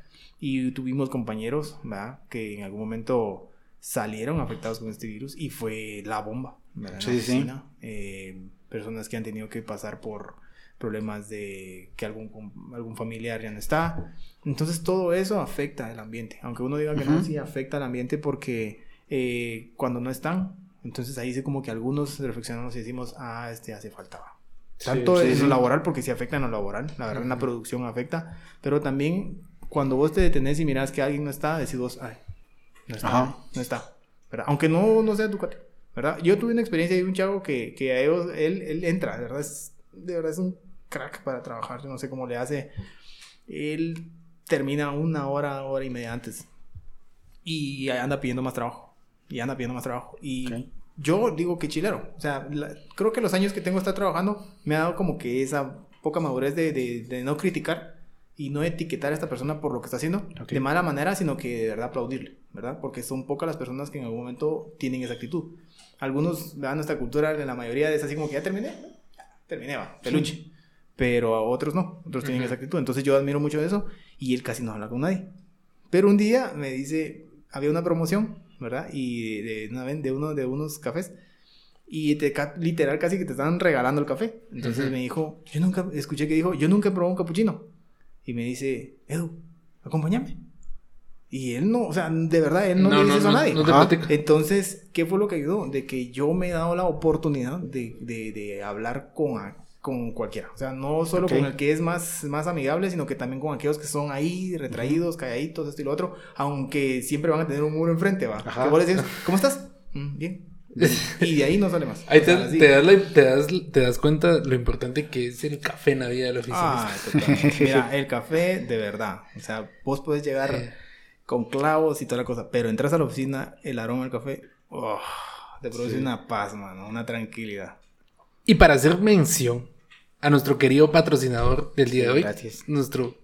Y tuvimos compañeros, ¿verdad? Que en algún momento salieron afectados con este virus y fue la bomba, Sí, sí. Eh, personas que han tenido que pasar por problemas de que algún, algún familiar ya no está. Entonces todo eso afecta el ambiente. Aunque uno diga que no, Ujú. sí afecta el ambiente porque eh, cuando no están, entonces ahí sí como que algunos reflexionamos y decimos, ah, este hace falta. va". Sí, Tanto sí, en lo laboral, porque sí afecta en lo laboral, la verdad en la producción afecta, pero también cuando vos te detenés y mirás que alguien no está, decís vos, ay, no está, Ajá. no está, ¿verdad? Aunque no, no sea tu cuate, ¿verdad? Yo tuve una experiencia de un chavo que, que a ellos, él, él entra, de verdad, es, de verdad es un crack para trabajar, yo no sé cómo le hace, él termina una hora, hora y media antes y anda pidiendo más trabajo, y anda pidiendo más trabajo, y Ok. yo digo que chilero. O sea, la- creo que los años que tengo estar trabajando me ha dado como que esa poca madurez de, de- de no criticar y no etiquetar a esta persona por lo que está haciendo Ok. de mala manera, sino que de verdad aplaudirle, ¿verdad? Porque son pocas las personas que en algún momento tienen esa actitud. Algunos, ¿verdad? Nuestra cultura, la mayoría es así como que ya terminé, ya terminé, va, peluche. Pero a otros no, otros tienen Ujú. esa actitud. Entonces yo admiro mucho eso y él casi no habla con nadie. Pero un día me dice, había una promoción, ¿verdad? Y de, una vez de uno de unos cafés y te, literal casi que te estaban regalando el café. Entonces Ujú. me dijo, yo nunca escuché que dijo, yo nunca he probado un capuchino. Y me dice, Edu, acompáñame. Y él no, o sea, de verdad, él no, le dice eso a nadie. no te. Entonces, ¿qué fue lo que ayudó? De que yo me he dado la oportunidad de, de- de hablar con, a- con cualquiera. O sea, no solo Ok. con el que es más, más amigable, sino que también con aquellos que son ahí, retraídos, calladitos, esto y lo otro, aunque siempre van a tener un muro enfrente, ¿va? Ajá. Que vos le decís, (laughs) ¿cómo estás? "Mm, bien. Y de ahí no sale más. Ahí te, sea, así. te das la- te, das, te das cuenta lo importante que es el café en la vida de la oficina. Ah. Mira, (laughs) el café, de verdad. O sea, vos puedes llegar con clavos y toda la cosa, pero entras a la oficina, el aroma del café, oh, te produce Sí. una paz, mano, una tranquilidad. Y para hacer mención a nuestro querido patrocinador del día de hoy, Gracias. nuestro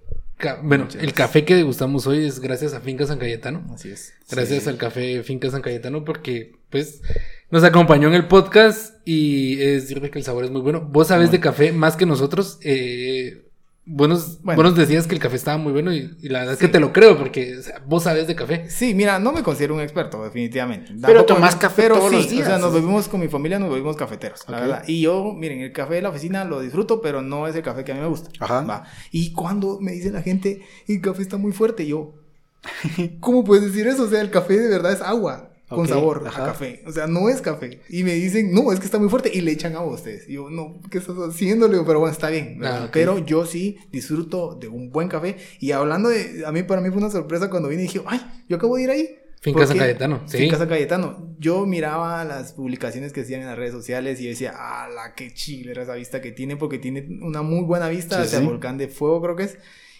bueno, Muchas el gracias. café que degustamos hoy es gracias a Finca San Cayetano. Así es. Gracias Sí. al café Finca San Cayetano porque pues nos acompañó en el podcast y es decir que el sabor es muy bueno. Vos sabés de café más que nosotros. Eh, buenos, Bueno. vos nos decías que el café estaba muy bueno y, y la verdad es que te lo creo porque o sea, vos sabés de café. Sí, mira, no me considero un experto, definitivamente. Pero tomás café todos los O sea, nos bebimos con mi familia, nos bebimos cafeteros, la verdad. Y yo, miren, el café de la oficina lo disfruto, pero no es el café que a mí me gusta. Ajá. Va. Y cuando me dice la gente, el café está muy fuerte, yo, (laughs) ¿cómo puedes decir eso? O sea, el café de verdad es agua. Con Ok, sabor ajá. a café. O sea, no es café. Y me dicen, no, es que está muy fuerte. Y le echan a ustedes. Y yo, no, ¿qué estás haciendo? Le digo, pero bueno, está bien. Ah. Pero yo sí disfruto de un buen café. Y hablando de, a mí, para mí fue una sorpresa cuando vine y dije, ay, yo acabo de ir ahí. Finca ¿Por San? Cayetano, sí. Finca San Cayetano. Yo miraba las publicaciones que hacían en las redes sociales y decía, ah, la qué chile esa vista que tiene, porque tiene una muy buena vista Sí, hacia el volcán de fuego, creo que es.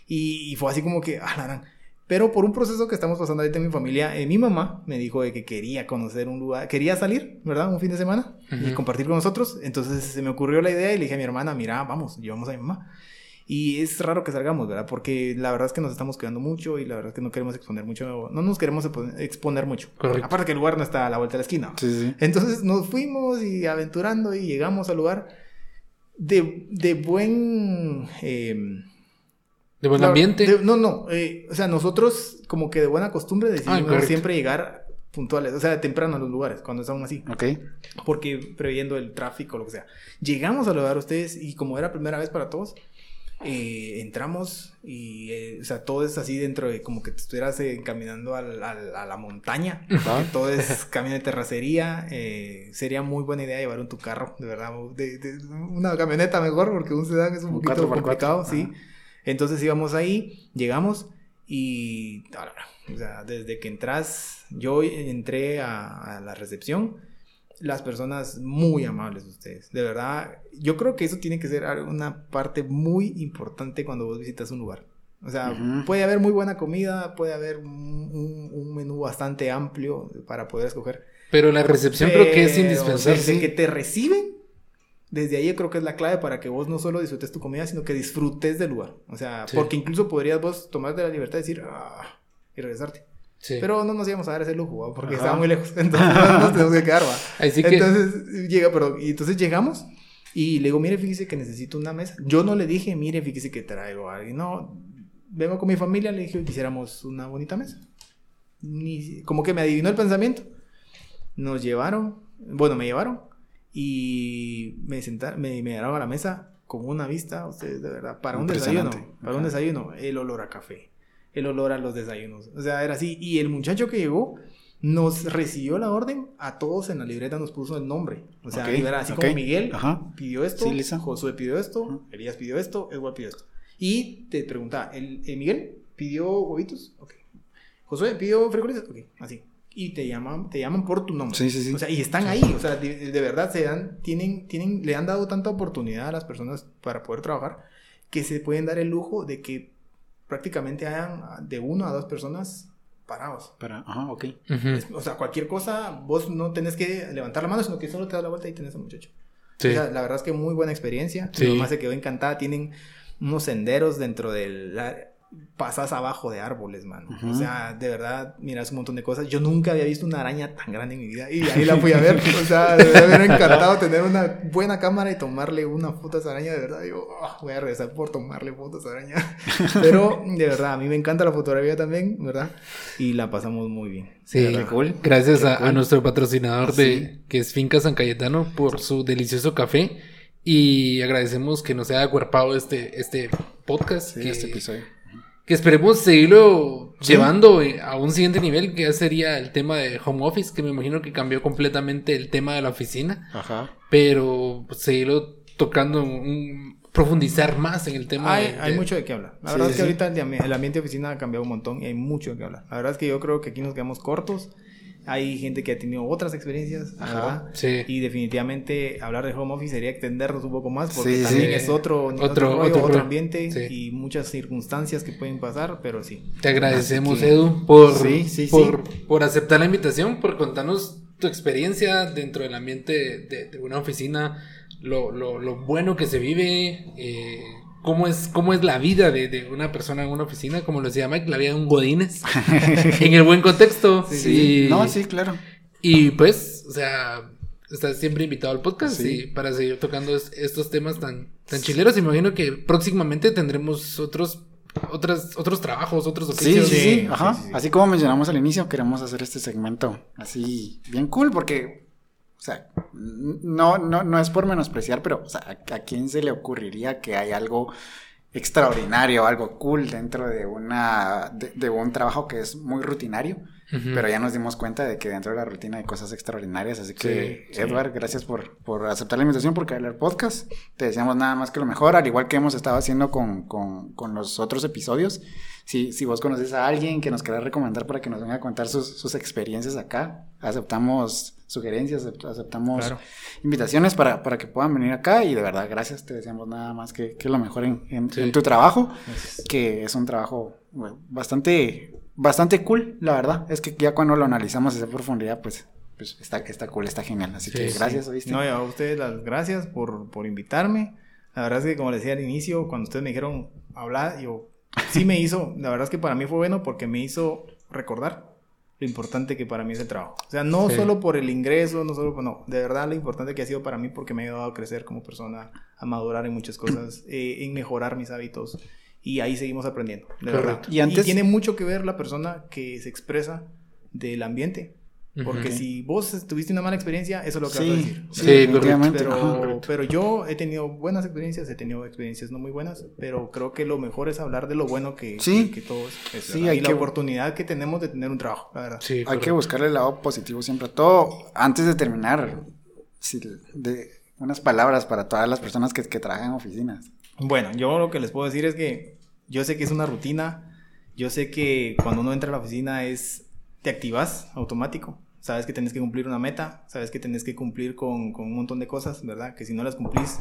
Y, y fue así como que, ah, la. Pero por un proceso que estamos pasando ahorita en mi familia, eh, mi mamá me dijo de que quería conocer un lugar, quería salir, ¿verdad? Un fin de semana y Ujú. compartir con nosotros. Entonces se me ocurrió la idea y le dije a mi hermana, mira, vamos, llevamos a mi mamá. Y es raro que salgamos, ¿verdad? Porque la verdad es que nos estamos cuidando mucho y la verdad es que no queremos exponer mucho, no nos queremos expo- exponer mucho. Correcto. Aparte que el lugar no está a la vuelta de la esquina. Sí, sí. Entonces nos fuimos y aventurando y llegamos al lugar de, de buen... eh, De buen ambiente. de- no, no. eh, o sea, nosotros como que de buena costumbre decidimos Ah, siempre llegar puntuales, o sea, temprano a los lugares, cuando están así. Ok. Porque previendo el tráfico, lo que sea. Llegamos al lugar ustedes y como era primera vez para todos, eh, entramos y, eh, o sea, todo es así dentro de como que te estuvieras eh, caminando al- al- a la montaña. Todo es camino de terracería. eh, sería muy buena idea llevar un tu carro, de verdad. de- de- una camioneta mejor, porque un sedán es un, Un poquito 4x4, complicado, sí. ajá. Entonces íbamos ahí, llegamos y, o sea, desde que entras, yo entré a, a la recepción, las personas muy amables ustedes, de verdad, yo creo que eso tiene que ser una parte muy importante cuando vos visitas un lugar. O sea, puede haber muy buena comida, puede haber un, un- un menú bastante amplio para poder escoger. Pero la recepción creo que es indispensable. Desde que te reciben, desde ahí yo creo que es la clave para que vos no solo disfrutes tu comida, sino que disfrutes del lugar. O sea, Sí. porque incluso podrías vos tomarte la libertad de decir, ah, y regresarte. Sí. Pero no nos íbamos a dar ese lujo, ¿va? porque Ajá. estaba muy lejos. (laughs) Entonces no nos tenemos que quedar, ¿va? Así que Entonces, llega, pero, y entonces llegamos y le digo, mire, fíjese que necesito una mesa. Yo no le dije, mire, fíjese que traigo a alguien. No, vengo con mi familia, le dije quisiéramos una bonita mesa. Ni, como que me adivinó el pensamiento. Nos llevaron, bueno, me llevaron y me sentaron, me, me a la mesa con una vista, ustedes, de verdad, para un desayuno, para un Ajá. desayuno, el olor a café, el olor a los desayunos. O sea, era así. Y el muchacho que llegó nos recibió la orden, a todos en la libreta nos puso el nombre. O sea, Ok, era así ok. como Miguel Ajá. pidió esto, Sí. Josué pidió esto, Ujú. Elías pidió esto, Edward pidió esto. Y te preguntaba, ¿el, el Miguel pidió huevitos? Ok. Josué pidió frijoles? Ok, así. Y te llaman, te llaman por tu nombre. Sí, sí, sí. O sea, y están ahí, o sea, de, de verdad se dan, tienen, tienen, le han dado tanta oportunidad a las personas para poder trabajar que se pueden dar el lujo de que prácticamente hayan de uno a dos personas parados. Para, ajá, ok. Ujú. Es- O sea, cualquier cosa, vos no tenés que levantar la mano, sino que solo te das la vuelta y tenés al muchacho. Sí. O sea, la verdad es que muy buena experiencia. Sí. Mi mamá se quedó encantada. Tienen unos senderos dentro del... pasas abajo de árboles, mano. O sea, de verdad, miras un montón de cosas. Yo nunca había visto una araña tan grande en mi vida. Y ahí la fui a ver. O sea, de verdad me hubiera encantado tener una buena cámara y tomarle una foto a esa araña. De verdad, digo, "Ah, voy a regresar por tomarle fotos a esa araña. (laughs) Pero, de verdad, a mí me encanta la fotografía también, ¿verdad? Y la pasamos muy bien. Sí, cool. gracias Qué a, nuestro patrocinador de Sí. que es Finca San Cayetano por su delicioso café y agradecemos que nos haya acuerpado este este podcast Sí, que, este episodio. Que esperemos seguirlo Sí. llevando eh, a un siguiente nivel que ya sería el tema de home office que me imagino que cambió completamente el tema de la oficina Ajá. pero pues, seguirlo tocando un- profundizar más en el tema Hay, de- hay de- mucho de qué hablar. La Sí, verdad sí, es que ahorita el, el ambiente de oficina ha cambiado un montón y hay mucho de qué hablar. La verdad es que yo creo que aquí nos quedamos cortos. Hay gente que ha tenido otras experiencias, Ajá. Sí. Y definitivamente hablar de home office sería extendernos un poco más porque Sí, también sí. es otro, otro, Otro- rollo, otro ambiente Sí. y muchas circunstancias que pueden pasar, pero sí. Te agradecemos, que- Edu, por, Sí, sí, por, por aceptar la invitación, por contarnos tu experiencia dentro del ambiente de, de una oficina, lo, lo, lo bueno que se vive, eh, cómo, es, cómo es la vida de, de una persona en una oficina, como lo decía Mike, la vida de un Godínez, (laughs) en el buen contexto. Sí. Y, No, sí, claro. y pues, o sea, estás siempre invitado al podcast Sí. y para seguir tocando es- estos temas tan, tan chileros. Y me imagino que próximamente tendremos otros, otras, otros trabajos, otros Sí, oficios. sí, sí, Sí, ajá. sí, sí, sí. Así como mencionamos al inicio, queremos hacer este segmento así bien cool porque, o sea, no, no, no es por menospreciar, pero, o sea, ¿a, a quién se le ocurriría que hay algo extraordinario, algo cool dentro de una, de, de un trabajo que es muy rutinario? Pero ya nos dimos cuenta de que dentro de la rutina hay cosas extraordinarias. Así que, Sí, sí. Edward, gracias por, por aceptar la invitación, por caer al podcast. Te deseamos nada más que lo mejor, al igual que hemos estado haciendo con, con, con los otros episodios. Si, si vos conoces a alguien que nos quiera recomendar para que nos venga a contar sus, sus experiencias acá, aceptamos sugerencias, acept- aceptamos Claro. invitaciones para, para que puedan venir acá. Y de verdad, gracias. Te deseamos nada más que, que lo mejor en, en- Sí. en tu trabajo que es un trabajo bueno, bastante, bastante cool, la verdad. Es que ya cuando lo analizamos a esa profundidad, pues, pues está, está cool, está genial. Así Sí, que sí. gracias, ¿oíste? No, a ustedes las gracias por, por invitarme. La verdad es que, como les decía al inicio, cuando ustedes me dijeron hablar, yo sí me hizo, la verdad es que para mí fue bueno porque me hizo recordar lo importante que para mí es el trabajo. O sea, no Sí. solo por el ingreso, no solo por, no, de verdad lo importante que ha sido para mí porque me ha ayudado a crecer como persona, a madurar en muchas cosas, (clears throat) eh, en mejorar mis hábitos. Y ahí seguimos aprendiendo, de Correcto. verdad. Y antes- tiene mucho que ver la persona que se expresa del ambiente Porque si vos tuviste una mala experiencia, eso es lo que vas a Sí, decir. sí, Sí, ajá. Pero, pero yo he tenido buenas experiencias, he tenido experiencias no muy buenas, pero creo que lo mejor es hablar de lo bueno que, Sí. que, que todos es, Sí, hay y la que- oportunidad que tenemos de tener un trabajo, la verdad. Sí, Hay que buscarle el lado positivo siempre a todo. Antes de terminar, sí, de unas palabras para todas las personas que, que trabajan en oficinas. Bueno, yo lo que les puedo decir es que yo sé que es una rutina, yo sé que cuando uno entra a la oficina es, te activas automático, sabes que tenés que cumplir una meta, sabes que tenés que cumplir con, con un montón de cosas, ¿verdad? Que si no las cumplís,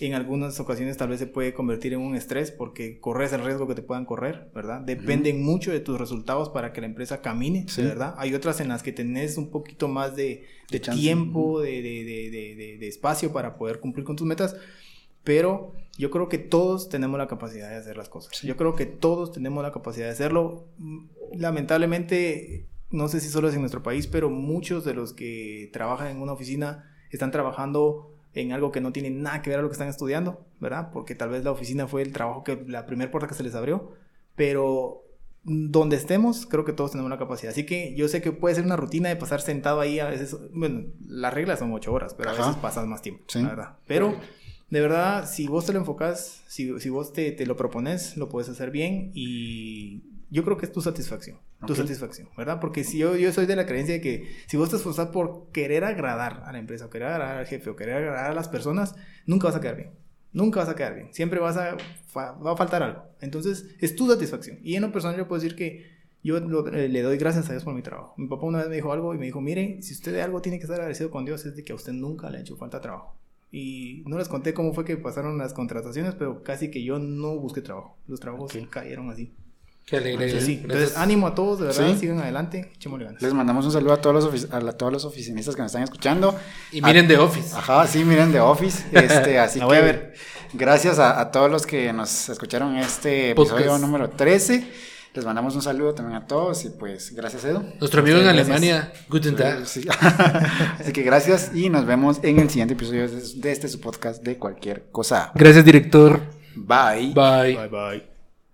en algunas ocasiones tal vez se puede convertir en un estrés porque corres el riesgo que te puedan correr, ¿verdad? Dependen mucho de tus resultados para que la empresa camine, Sí. ¿verdad? Hay otras en las que tenés un poquito más de, de Chance. tiempo, de, de- de- de- de- de espacio para poder cumplir con tus metas, pero yo creo que todos tenemos la capacidad de hacer las cosas. Yo creo que todos tenemos la capacidad de hacerlo. Lamentablemente, no sé si solo es en nuestro país, pero muchos de los que trabajan en una oficina están trabajando en algo que no tiene nada que ver a lo que están estudiando, ¿verdad? Porque tal vez la oficina fue el trabajo que la primera puerta que se les abrió, pero donde estemos, creo que todos tenemos la capacidad. Así que yo sé que puede ser una rutina de pasar sentado ahí a veces, bueno, las reglas son ocho horas, pero a veces pasas más tiempo, Sí. la verdad. Pero de verdad, si vos te lo enfocas, si, si vos te, te lo propones, lo puedes hacer bien y yo creo que es tu satisfacción, tu Ok. satisfacción, ¿verdad? Porque si yo, yo soy de la creencia de que si vos te esforzas por querer agradar a la empresa, o querer agradar al jefe, o querer agradar a las personas, nunca vas a quedar bien. Nunca vas a quedar bien. Siempre vas a, va a faltar algo. Entonces, es tu satisfacción. Y en lo personal yo puedo decir que yo lo- eh, le doy gracias a Dios por mi trabajo. Mi papá una vez me dijo algo y me dijo, mire, si usted de algo tiene que estar agradecido con Dios es de que a usted nunca le ha hecho falta trabajo. Y no les conté cómo fue que pasaron las contrataciones, pero casi que yo no busqué trabajo. Los trabajos Ok. cayeron así. Qué alegre. Entonces, sí. Gracias. Entonces, ánimo a todos, de verdad, Sí. sigan adelante, echémosle ganas. Les mandamos un saludo a todos los, ofici- a la- todos los oficinistas que nos están escuchando. Y miren The Office. Ajá, sí, miren The Office. (laughs) Este, así voy a que ver. gracias a, a todos los que nos escucharon este episodio número 13. Les mandamos un saludo también a todos y pues gracias Edu. Nuestro amigo en Gracias. Alemania, Guten Tag. Sí. (laughs) Así que gracias y nos vemos en el siguiente episodio de, de este su podcast de cualquier cosa. Gracias, director. Bye. Bye. Bye bye.